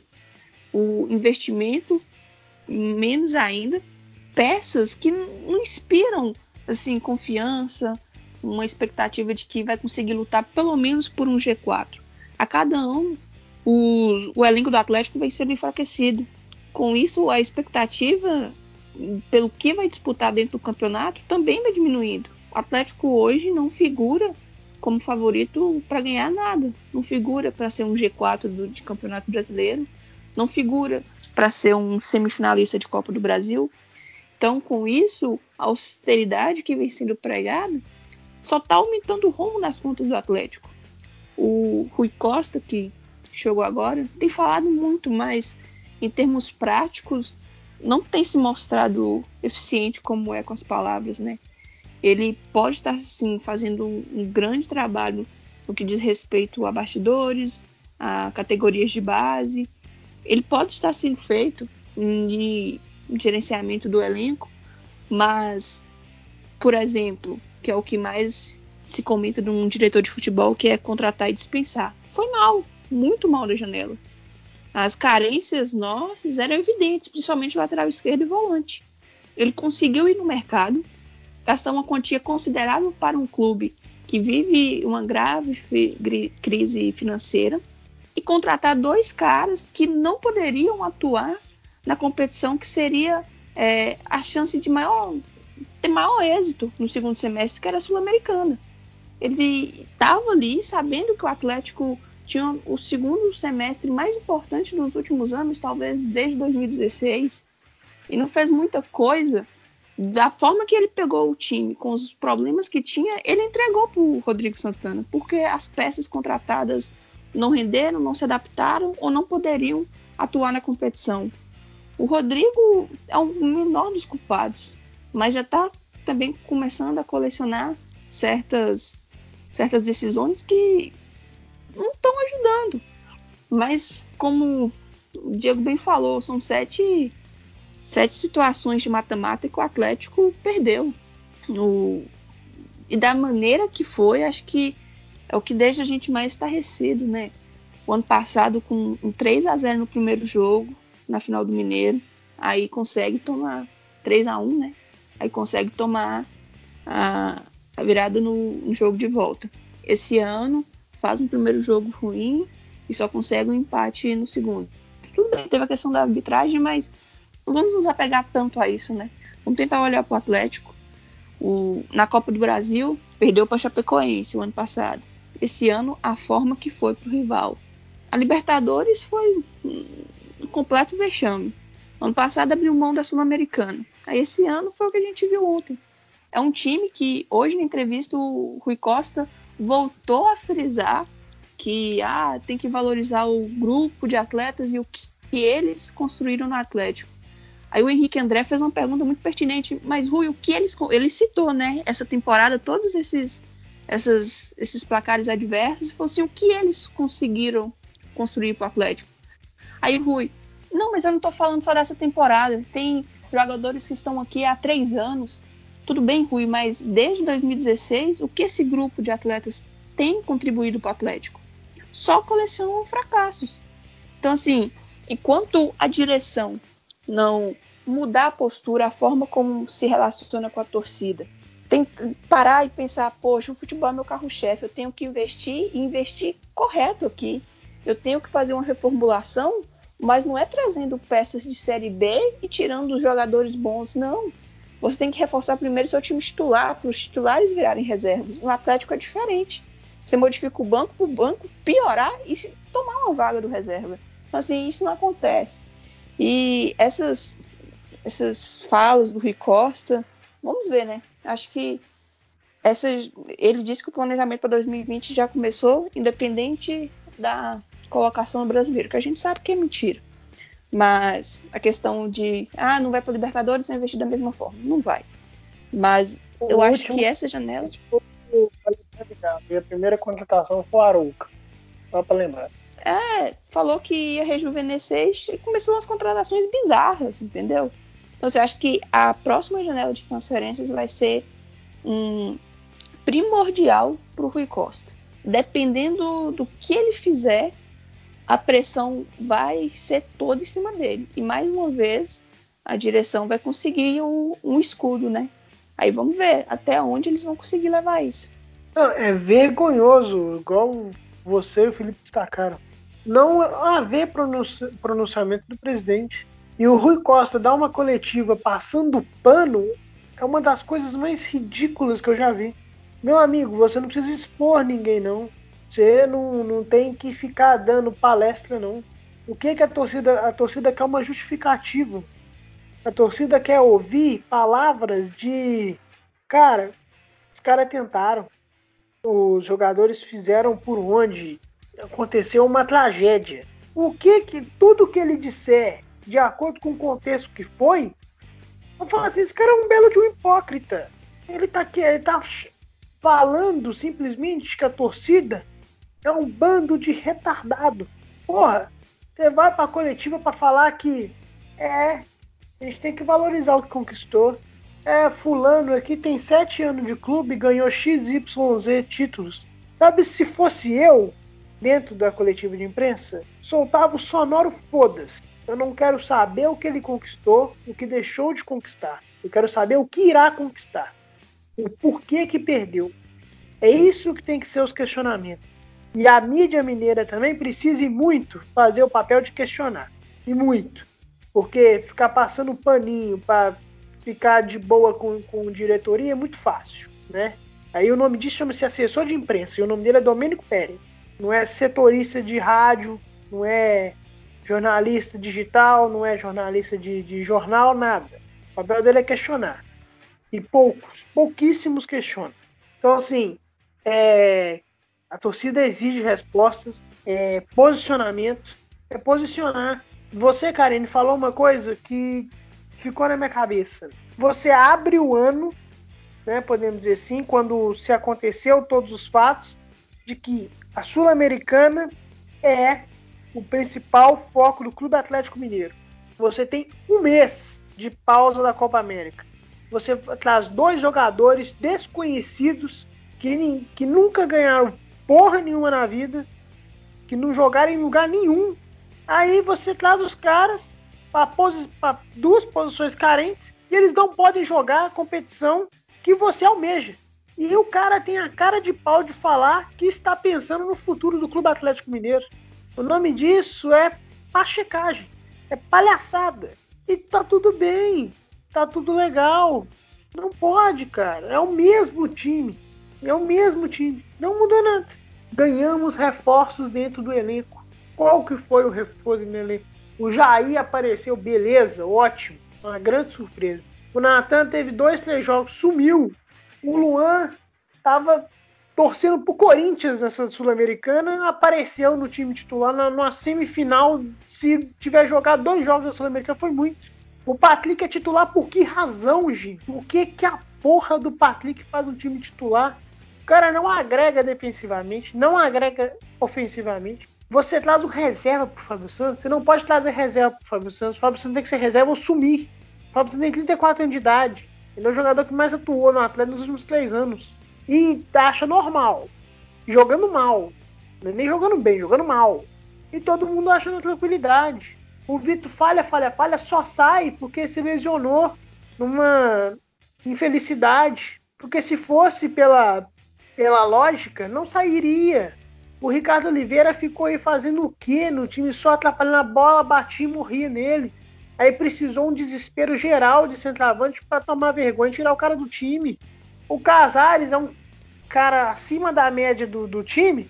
o investimento menos ainda, peças que não inspiram assim confiança, uma expectativa de que vai conseguir lutar pelo menos por um G4. A cada ano, o, o elenco do Atlético vai sendo enfraquecido. Com isso, a expectativa pelo que vai disputar dentro do campeonato também vai diminuindo. O Atlético hoje não figura como favorito para ganhar nada. Não figura para ser um G4 do, de Campeonato Brasileiro. Não figura para ser um semifinalista de Copa do Brasil. Então, com isso, a austeridade que vem sendo pregada só está aumentando o rumo nas contas do Atlético. O Rui Costa, que chegou agora, tem falado muito, mas em termos práticos, não tem se mostrado eficiente como é com as palavras, né? Ele pode estar sim fazendo um, grande trabalho no que diz respeito a bastidores, a categorias de base. Ele pode estar sendo feito em gerenciamento do elenco, mas, por exemplo, que é o que mais se comenta de um diretor de futebol, que é contratar e dispensar. Foi mal, muito mal da janela. As carências nossas eram evidentes, principalmente lateral esquerdo e volante. Ele conseguiu ir no mercado, gastar uma quantia considerável para um clube que vive uma grave crise financeira e contratar dois caras que não poderiam atuar na competição que seria é, a chance de maior, ter maior êxito no segundo semestre, que era a Sul-Americana. Ele estava ali sabendo que o Atlético tinha o segundo semestre mais importante dos últimos anos, talvez desde 2016, e não fez muita coisa da forma que ele pegou o time, com os problemas que tinha, ele entregou para o Rodrigo Santana, porque as peças contratadas não renderam, não se adaptaram ou não poderiam atuar na competição. O Rodrigo é o menor dos culpados, mas já está também começando a colecionar certas, certas decisões que não estão ajudando. Mas, como o Diego bem falou, são sete sete situações de mata-mata o Atlético perdeu. O... E da maneira que foi, acho que é o que deixa a gente mais estarrecido, né? O ano passado, com um 3 a 0 no primeiro jogo, na final do Mineiro, aí consegue tomar 3 a 1 né? Aí consegue tomar a, a virada no, no jogo de volta. Esse ano faz um primeiro jogo ruim e só consegue um empate no segundo. Tudo bem, teve a questão da arbitragem, mas vamos nos apegar tanto a isso, né? Vamos tentar olhar para o Atlético. O, na Copa do Brasil, perdeu para Chapecoense o ano passado. Esse ano, a forma que foi para o rival. A Libertadores foi um completo vexame. Ano passado abriu mão da Sul-Americana. Aí esse ano foi o que a gente viu ontem. É um time que hoje na entrevista o Rui Costa voltou a frisar que ah, tem que valorizar o grupo de atletas e o que, que eles construíram no Atlético. Aí o Henrique André fez uma pergunta muito pertinente, mas Rui, o que eles ele citou, né, essa temporada, todos esses essas, esses placares adversos, e falou assim, o que eles conseguiram construir para o Atlético? Aí Rui, não, mas eu não estou falando só dessa temporada, tem jogadores que estão aqui há três anos, tudo bem, Rui, mas desde 2016, o que esse grupo de atletas tem contribuído para o Atlético? Só colecionam fracassos. Então, assim, enquanto a direção não mudar a postura, a forma como se relaciona com a torcida, tem parar e pensar, poxa, o futebol é meu carro-chefe, eu tenho que investir e investir correto aqui. Eu tenho que fazer uma reformulação, mas não é trazendo peças de série B e tirando os jogadores bons, não. Você tem que reforçar primeiro seu time titular, para os titulares virarem reservas. No Atlético é diferente. Você modifica o banco para o banco piorar e tomar uma vaga do reserva. Então, assim, isso não acontece. E essas, essas falas do Rui Costa, vamos ver, né? Acho que essas, ele disse que o planejamento para 2020 já começou, independente da colocação brasileira, que a gente sabe que é mentira. Mas a questão de, ah, não vai para Libertadores, vai investir da mesma forma. Não vai. Mas o eu acho que essa janela. E a primeira contratação foi o Arouca. Só para lembrar. É, falou que ia rejuvenescer e começou umas contratações bizarras, entendeu? Então você acha que a próxima janela de transferências vai ser um primordial para o Rui Costa. Dependendo do que ele fizer, a pressão vai ser toda em cima dele. E mais uma vez, a direção vai conseguir um, um escudo, né? Aí vamos ver até onde eles vão conseguir levar isso. Não, é vergonhoso, igual você e o Felipe destacaram. Não haver pronunci pronunciamento do presidente. E o Rui Costa dar uma coletiva passando pano é uma das coisas mais ridículas que eu já vi. Meu amigo, você não precisa expor ninguém, não. Você não, não tem que ficar dando palestra, não. O que, que a torcida. A torcida quer uma justificativa. A torcida quer ouvir palavras de. Cara, os caras tentaram. Os jogadores fizeram por onde aconteceu uma tragédia. O que que. Tudo que ele disser, de acordo com o contexto que foi, eu falo assim, esse cara é um belo de um hipócrita. Ele tá, aqui, ele tá falando simplesmente que a torcida é um bando de retardado. Porra, você vai pra coletiva para falar que é, a gente tem que valorizar o que conquistou. É, fulano aqui tem sete anos de clube, ganhou XYZ títulos. Sabe, se fosse eu, dentro da coletiva de imprensa, soltava o sonoro foda-se. Eu não quero saber o que ele conquistou, o que deixou de conquistar. Eu quero saber o que irá conquistar. O porquê que perdeu. É isso que tem que ser os questionamentos. E a mídia mineira também precisa e muito fazer o papel de questionar. E muito. Porque ficar passando paninho para ficar de boa com, com diretoria é muito fácil, né? Aí o nome disso chama-se assessor de imprensa e o nome dele é Domênico Pérez. Não é setorista de rádio, não é jornalista digital, não é jornalista de, de jornal, nada. O papel dele é questionar. E poucos, pouquíssimos questionam. Então, assim, é, a torcida exige respostas, é, posicionamento, é posicionar. Você, Karine, falou uma coisa que ficou na minha cabeça. Você abre o ano, né, podemos dizer assim, quando se aconteceu todos os fatos, de que a Sul-Americana é o principal foco do Clube Atlético Mineiro. Você tem um mês de pausa da Copa América. Você traz dois jogadores desconhecidos que, que nunca ganharam porra nenhuma na vida, que não jogaram em lugar nenhum. Aí você traz os caras para duas posições carentes e eles não podem jogar a competição que você almeja. E o cara tem a cara de pau de falar que está pensando no futuro do Clube Atlético Mineiro. O nome disso é pachecagem, é palhaçada. E tá tudo bem, tá tudo legal. Não pode, cara. É o mesmo time. É o mesmo time. Não mudou nada. Ganhamos reforços dentro do elenco. Qual que foi o reforço no elenco? O Jair apareceu, beleza, ótimo. Uma grande surpresa. O Natan teve dois, três jogos, sumiu. O Luan tava torcendo pro Corinthians nessa Sul-Americana, apareceu no time titular na, numa semifinal. Se tiver jogado dois jogos da Sul-Americana, foi muito. O Patrick é titular por que razão, gente? O que que a porra do Patrick faz um time titular? O cara não agrega defensivamente, não agrega ofensivamente. Você traz o reserva pro Fábio Santos, você não pode trazer reserva pro Fábio Santos. O Fábio Santos tem que ser reserva ou sumir. O Fábio Santos tem 34 anos de idade. Ele é o jogador que mais atuou no Atlético nos últimos três anos. E acha normal. Jogando mal. É nem jogando bem, jogando mal. E todo mundo achando tranquilidade. O Vitor falha, falha, falha, só sai porque se lesionou numa infelicidade. Porque se fosse pela, pela lógica, não sairia. O Ricardo Oliveira ficou aí fazendo o quê no time? Só atrapalhando a bola, batia e morria nele. Aí precisou um desespero geral de centroavante para tomar vergonha e tirar o cara do time. O Casares é um cara acima da média do, do time,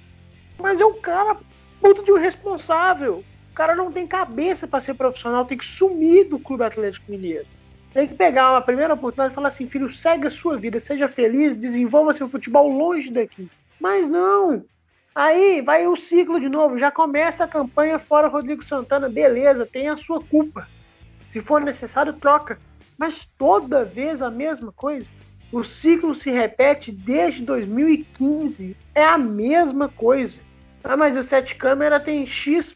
mas é um cara puto de um responsável cara não tem cabeça para ser profissional, tem que sumir do Clube Atlético Mineiro. Tem que pegar uma primeira oportunidade e falar assim, filho, segue a sua vida, seja feliz, desenvolva seu futebol longe daqui. Mas não. Aí vai o ciclo de novo, já começa a campanha fora Rodrigo Santana, beleza, tem a sua culpa. Se for necessário, troca. Mas toda vez a mesma coisa. O ciclo se repete desde 2015. É a mesma coisa. Ah, mas o Sete Câmera tem X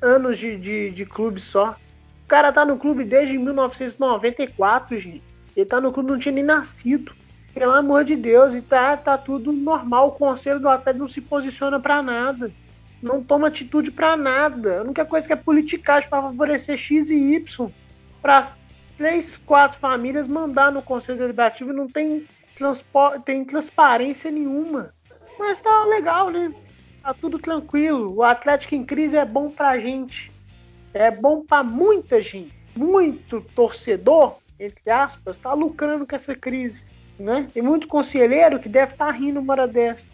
anos de, de, de clube só. O cara tá no clube desde 1994, gente. Ele tá no clube, não tinha nem nascido. Pelo amor de Deus, e tá, tá tudo normal. O conselho do Atlético não se posiciona para nada. Não toma atitude para nada. A única coisa que é politicagem para favorecer X e Y. Para três, quatro famílias mandar no Conselho Deliberativo e não tem, tem transparência nenhuma. Mas tá legal, né? tá tudo tranquilo. O Atlético em crise é bom pra gente. É bom pra muita gente. Muito torcedor, entre aspas, tá lucrando com essa crise. Né? Tem muito conselheiro que deve estar tá rindo uma hora dessa.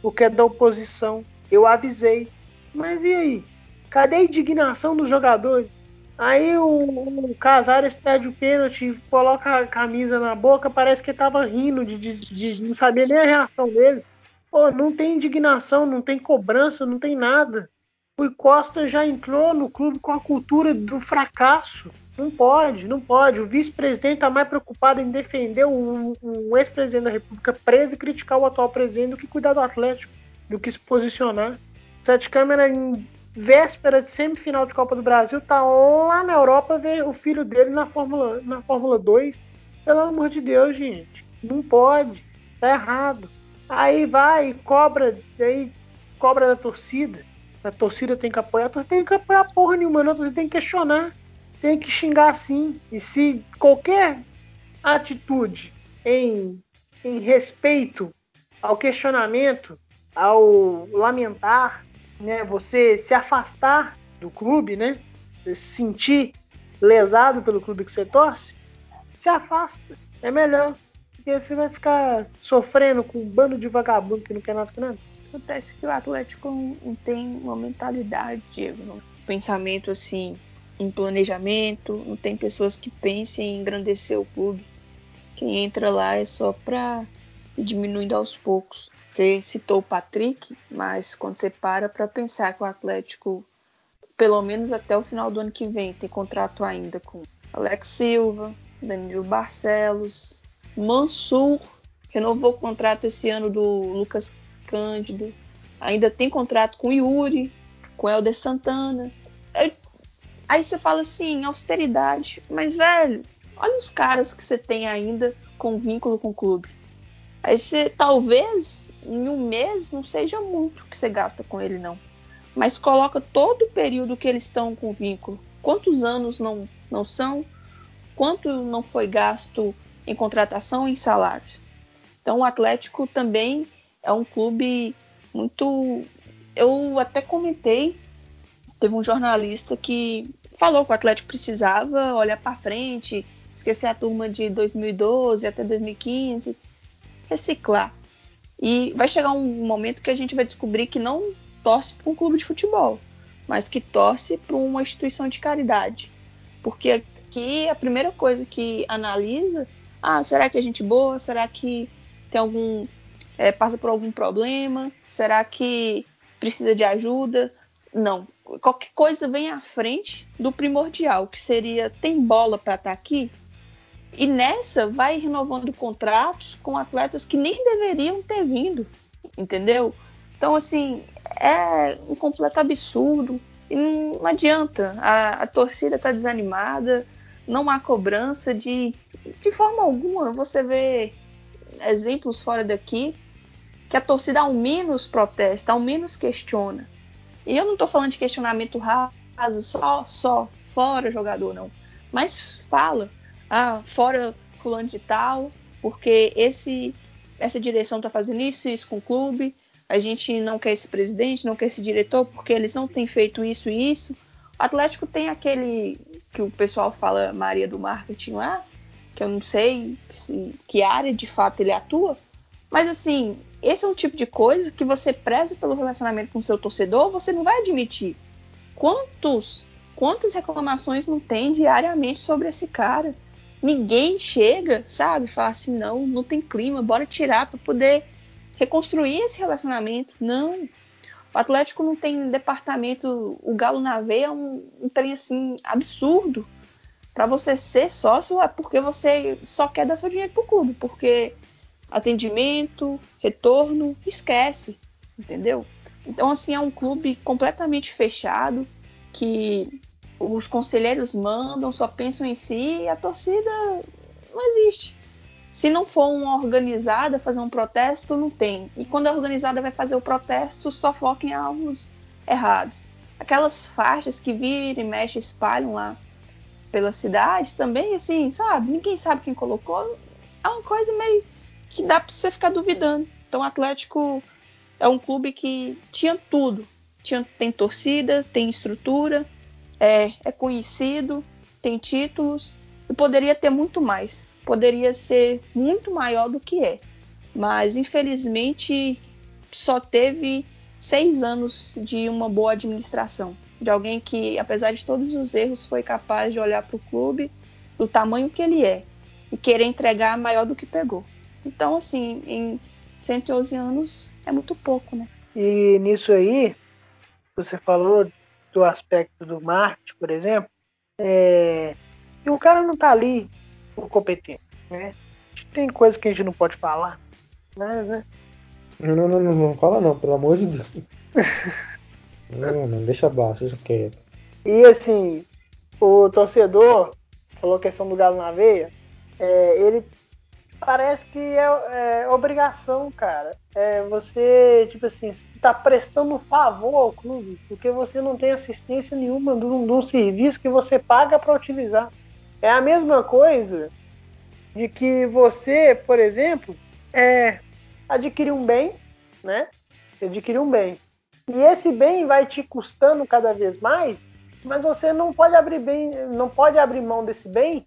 O que é da oposição. Eu avisei. Mas e aí? Cadê a indignação dos jogadores? Aí o, o Casares pede o pênalti, coloca a camisa na boca, parece que tava rindo de, de, de não saber nem a reação dele. Pô, não tem indignação, não tem cobrança, não tem nada. O Costa já entrou no clube com a cultura do fracasso. Não pode, não pode. O vice-presidente está mais preocupado em defender o, ex-presidente da República preso e criticar o atual presidente do que cuidar do Atlético, do que se posicionar. Sete Câmara, véspera de semifinal de Copa do Brasil, tá lá na Europa ver o filho dele na Fórmula, na Fórmula 2. Pelo amor de Deus, gente. Não pode. Tá errado. Aí vai, cobra, aí cobra da torcida. A torcida tem que apoiar, a torcida tem que apoiar porra nenhuma, não. A torcida tem que questionar, tem que xingar sim. E se qualquer atitude em, em respeito ao questionamento, ao lamentar, né, você se afastar do clube, né, se sentir lesado pelo clube que você torce, se afasta. É melhor. Porque você vai ficar sofrendo com um bando de vagabundo que não quer nada com nada. Acontece que o Atlético não tem uma mentalidade, Diego, um pensamento assim, em planejamento, não tem pessoas que pensem em engrandecer o clube. Quem entra lá é só para ir diminuindo aos poucos. Você citou o Patrick, mas quando você para para pensar que o Atlético, pelo menos até o final do ano que vem, tem contrato ainda com Alex Silva, Danilo Barcelos, Mansur renovou o contrato esse ano do Lucas Cândido. Ainda tem contrato com Yuri, com Helder Santana. Aí você fala assim, austeridade. Mas, velho, olha os caras que você tem ainda com vínculo com o clube. Aí você, talvez, em um mês, não seja muito que você gasta com ele, não. Mas coloca todo o período que eles estão com vínculo. Quantos anos não, não são? Quanto não foi gasto em contratação e em salários. Então o Atlético também é um clube muito. Eu até comentei, teve um jornalista que falou que o Atlético precisava olhar para frente, esquecer a turma de 2012 até 2015, reciclar. E vai chegar um momento que a gente vai descobrir que não torce para um clube de futebol, mas que torce para uma instituição de caridade. Porque aqui a primeira coisa que analisa, ah, será que é gente boa? Será que tem algum é, passa por algum problema? Será que precisa de ajuda? Não. Qualquer coisa vem à frente do primordial, que seria tem bola para estar tá aqui? E nessa vai renovando contratos com atletas que nem deveriam ter vindo, entendeu? Então, assim, é um completo absurdo. E não, adianta. A, a torcida está desanimada, não há cobrança de, de forma alguma. Você vê exemplos fora daqui que a torcida ao menos protesta, ao menos questiona. E eu não estou falando de questionamento raso, só, só, fora jogador, não. Mas fala, ah, fora fulano de tal, porque esse essa direção está fazendo isso e isso com o clube, a gente não quer esse presidente, não quer esse diretor, porque eles não têm feito isso e isso. O Atlético tem aquele que o pessoal fala Maria do marketing lá, que eu não sei se, que área de fato ele atua, mas assim, esse é um tipo de coisa que você preza pelo relacionamento com o seu torcedor, você não vai admitir. Quantos, quantas reclamações não tem diariamente sobre esse cara? Ninguém chega, sabe, fala assim, não, não tem clima, bora tirar para poder reconstruir esse relacionamento. Não. O Atlético não tem departamento, o Galo na veia é um, um trem assim absurdo. Para você ser sócio é porque você só quer dar seu dinheiro pro clube, porque atendimento, retorno, esquece, entendeu? Então assim é um clube completamente fechado que os conselheiros mandam, só pensam em si e a torcida não existe. Se não for uma organizada fazer um protesto, não tem. E quando a organizada vai fazer o protesto, só foca em alvos errados. Aquelas faixas que viram e mexe espalham lá pela cidade também, assim, sabe? Ninguém sabe quem colocou. É uma coisa meio que dá para você ficar duvidando. Então, o Atlético é um clube que tinha tudo. Tinha, tem torcida, tem estrutura, é, é conhecido, tem títulos e poderia ter muito mais poderia ser muito maior do que é. Mas infelizmente só teve seis anos de uma boa administração, de alguém que, apesar de todos os erros, foi capaz de olhar para o clube do tamanho que ele é e querer entregar maior do que pegou. Então, assim, em 111 anos é muito pouco, né? E nisso aí, você falou do aspecto do marketing, por exemplo, é... e o cara não está ali por competência, né? Tem coisa que a gente não pode falar, mas, né? Não, não, não, não fala não, pelo amor de Deus. *laughs* não, não, deixa abaixo, deixa quieto. E assim, o torcedor falou a questão do galo na veia, é, ele parece que é, é, obrigação, cara. É você, tipo assim, está prestando favor ao clube, porque você não tem assistência nenhuma de um, de um serviço que você paga para utilizar. É a mesma coisa de que você, por exemplo, é, adquirir um bem, né? Adquirir um bem. E esse bem vai te custando cada vez mais, mas você não pode abrir bem, não pode abrir mão desse bem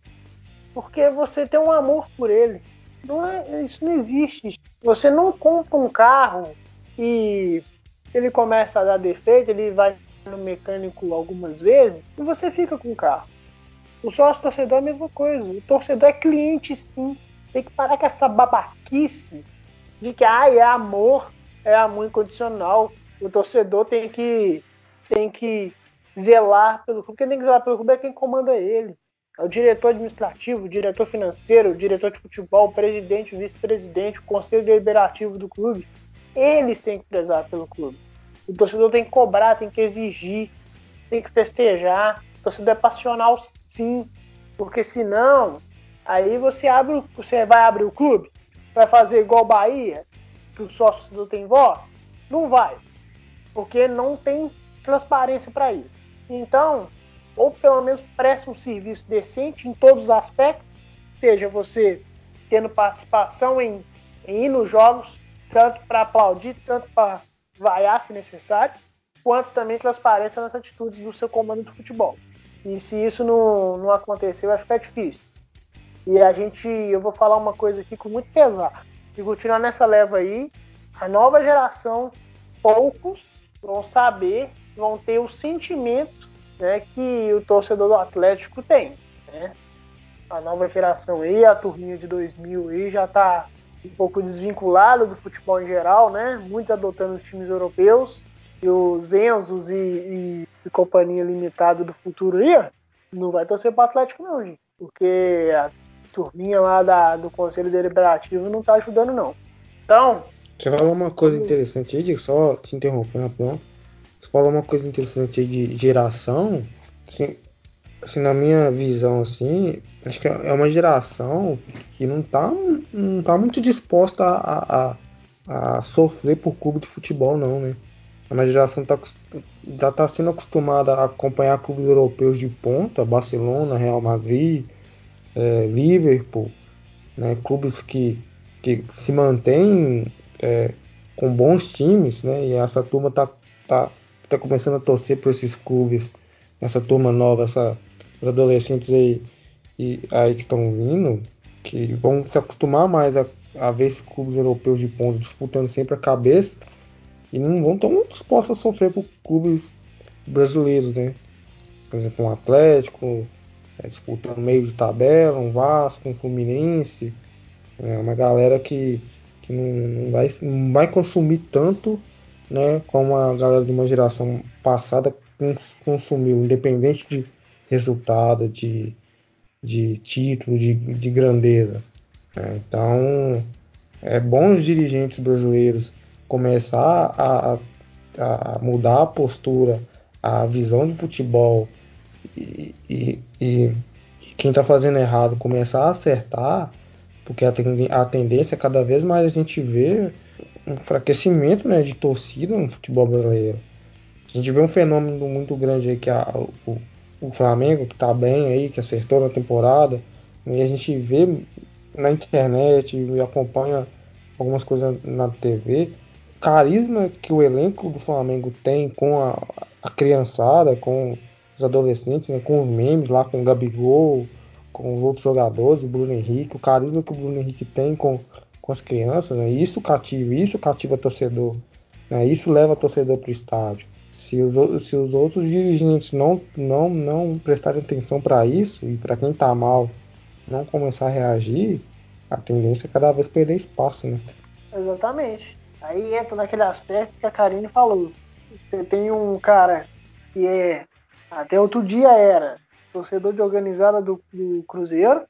porque você tem um amor por ele. Não é, isso não existe. Você não compra um carro e ele começa a dar defeito, ele vai no mecânico algumas vezes e você fica com o carro. O sócio torcedor é a mesma coisa. O torcedor é cliente, sim. Tem que parar com essa babaquice de que ah, é amor, é amor incondicional. O torcedor tem que, tem que zelar pelo clube. Quem tem que zelar pelo clube é quem comanda ele. É o diretor administrativo, o diretor financeiro, o diretor de futebol, o presidente, o vice-presidente, o conselho deliberativo do clube. Eles têm que prezar pelo clube. O torcedor tem que cobrar, tem que exigir, tem que festejar. O torcedor é passional sim, porque senão aí você abre, você vai abrir o clube, vai fazer igual Bahia, que o sócio não tem voz, não vai, porque não tem transparência para isso. Então, ou pelo menos preste um serviço decente em todos os aspectos, seja você tendo participação em, em ir nos jogos, tanto para aplaudir, tanto para vaiar se necessário, quanto também transparência nas atitudes do seu comando de futebol. E se isso não, não acontecer, vai ficar difícil. E a gente, eu vou falar uma coisa aqui com muito pesar. E continuar nessa leva aí, a nova geração, poucos vão saber, vão ter o sentimento né, que o torcedor do Atlético tem. Né? A nova geração aí, a turminha de 2000 aí, já está um pouco desvinculada do futebol em geral, né? Muitos adotando os times europeus e os Enzos e, e, e companhia limitada do futuro aí, ó, não vai torcer para o Atlético não, gente. Porque a turminha lá da, do Conselho Deliberativo não tá ajudando não. Então... Você falou uma coisa interessante aí, só te interrompendo, Você falou uma coisa interessante de geração. Assim, assim, na minha visão, assim, acho que é uma geração que não tá, não tá muito disposta a, a, a sofrer por clube de futebol, não, né? É uma geração que tá, já está sendo acostumada a acompanhar clubes europeus de ponta, Barcelona, Real Madrid, é, Liverpool, né? clubes que, que se mantêm é, com bons times, né? E essa turma tá, tá, tá começando a torcer por esses clubes, essa turma nova, essa, os adolescentes aí, e, aí que estão vindo, que vão se acostumar mais a, a ver esses clubes europeus de ponta disputando sempre a cabeça e não vão tão dispostos a sofrer por clubes brasileiros, né? Por exemplo, um Atlético, é, disputando meio de tabela, um Vasco, um Fluminense, é uma galera que, que não, não, vai, não vai consumir tanto né, como a galera de uma geração passada consumiu, independente de resultado, de, de título, de, de grandeza. É, então, é bom os dirigentes brasileiros começar a, a mudar a postura, a visão de futebol e, e, e quem está fazendo errado começar a acertar, porque a, tendência é cada vez mais a gente vê enfraquecimento né, de torcida no futebol brasileiro. A gente vê um fenômeno muito grande aí que a, o, o Flamengo, que está bem aí, que acertou na temporada, e a gente vê na internet e acompanha algumas coisas na TV, carisma que o elenco do Flamengo tem com a, a criançada, com os adolescentes, né, com os memes lá, com o Gabigol, com os outros jogadores, o Bruno Henrique, o carisma que o Bruno Henrique tem com, com as crianças, né, isso cativa, isso cativa torcedor, né, isso leva torcedor para o estádio. Se os, se os outros dirigentes não, não, não prestarem atenção para isso e para quem está mal não começar a reagir, a tendência é cada vez perder espaço, né? Exatamente. Aí entra naquele aspecto que a Karine falou. Você tem um cara que é, até outro dia era, torcedor de organizada do, do Cruzeiro,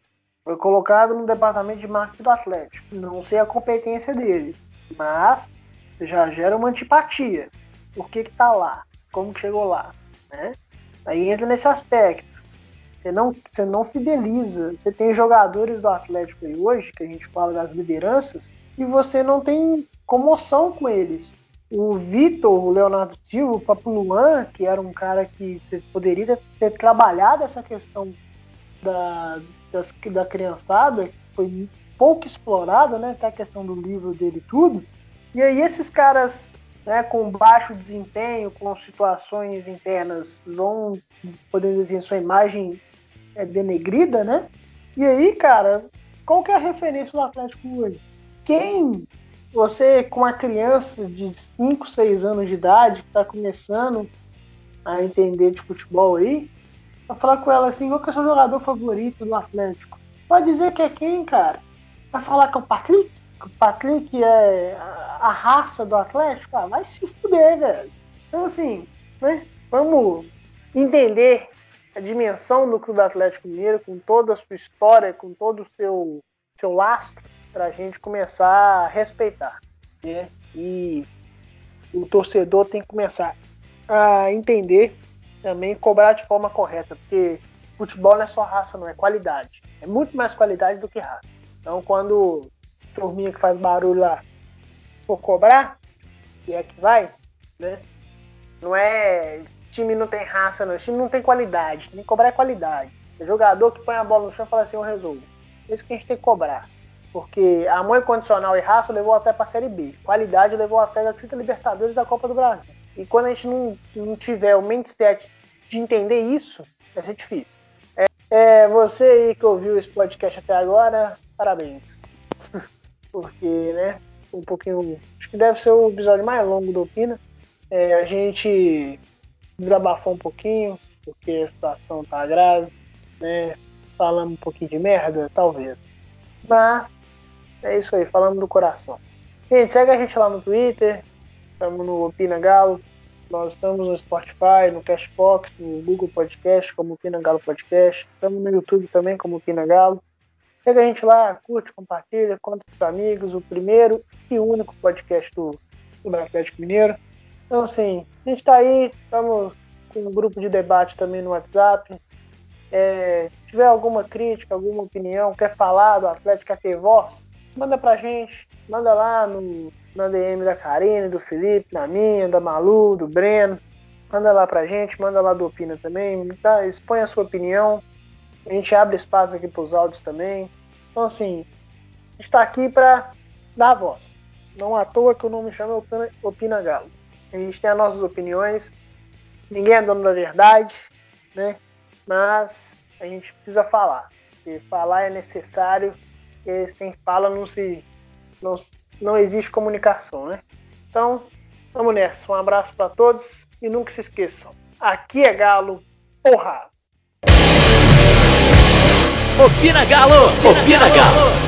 foi colocado no departamento de marketing do Atlético. Não sei a competência dele, mas já gera uma antipatia. Por que que tá lá? Como que chegou lá? Né? Aí entra nesse aspecto. Você não, você não fideliza. Você tem jogadores do Atlético aí hoje, que a gente fala das lideranças, e você não tem comoção com eles. O Vitor, o Leonardo Silva, o Papo Luan, que era um cara que poderia ter trabalhado essa questão da, das, da criançada, foi pouco explorada, né? Até a questão do livro dele tudo. E aí esses caras né, com baixo desempenho, com situações internas, vão, podemos dizer, sua imagem é denegrida, né? E aí, cara, qual que é a referência do Atlético hoje? Quem você, com uma criança de 5, 6 anos de idade, que está começando a entender de futebol aí, vai falar com ela assim, qual que é o seu jogador favorito do Atlético? Pode dizer que é quem, cara? Vai falar que é o Patrick? Que o Patrick é a, raça do Atlético? Ah, vai se fuder, velho. Então, assim, né? Vamos entender a dimensão do Clube Atlético Mineiro, com toda a sua história, com todo o seu, seu lastro, para a gente começar a respeitar. Né? E o torcedor tem que começar a entender também cobrar de forma correta, porque futebol não é só raça, não é qualidade. É muito mais qualidade do que raça. Então, quando turminha que faz barulho lá for cobrar, e é que vai, né? Não é time não tem raça, não. O time não tem qualidade. Tem que cobrar é qualidade. É jogador que põe a bola no chão e fala assim, eu resolvo. É isso que a gente tem que cobrar. Porque a mãe condicional e raça levou até para a Série B. Qualidade levou até a Tita Libertadores da Copa do Brasil. E quando a gente não, não tiver o mindset de entender isso, vai ser difícil. É, é, você aí que ouviu esse podcast até agora, parabéns. *laughs* Porque, né, um pouquinho. Acho que deve ser o episódio mais longo do Opina. É, a gente desabafou um pouquinho, porque a situação tá grave, né? Falamos um pouquinho de merda, talvez. Mas é isso aí, falando do coração. Gente, segue a gente lá no Twitter, estamos no Opina Galo, nós estamos no Spotify, no Cashbox, no Google Podcast, como Opina Galo Podcast, estamos no YouTube também como Opina Galo. Segue a gente lá, curte, compartilha, conta com os amigos, o primeiro e único podcast do, do Atlético Mineiro. Então, assim, a gente está aí, estamos com um grupo de debate também no WhatsApp. É, se tiver alguma crítica, alguma opinião, quer falar do Atlético, quer ter voz, manda pra gente. Manda lá no, na DM da Karine, do Felipe, na minha, da Malu, do Breno. Manda lá pra gente, manda lá do Opina também. Tá? Expõe a sua opinião. A gente abre espaço aqui pros áudios também. Então, assim, a gente tá aqui pra dar voz. Não à toa que o nome chama Opina, Opina Galo. A gente tem as nossas opiniões. Ninguém é dono da verdade, né? Mas a gente precisa falar. E falar é necessário. Porque sem fala não se não, não existe comunicação, né? Então, vamos nessa. Um abraço para todos e nunca se esqueçam. Aqui é Galo, porra! Opina Galo! Opina Galo!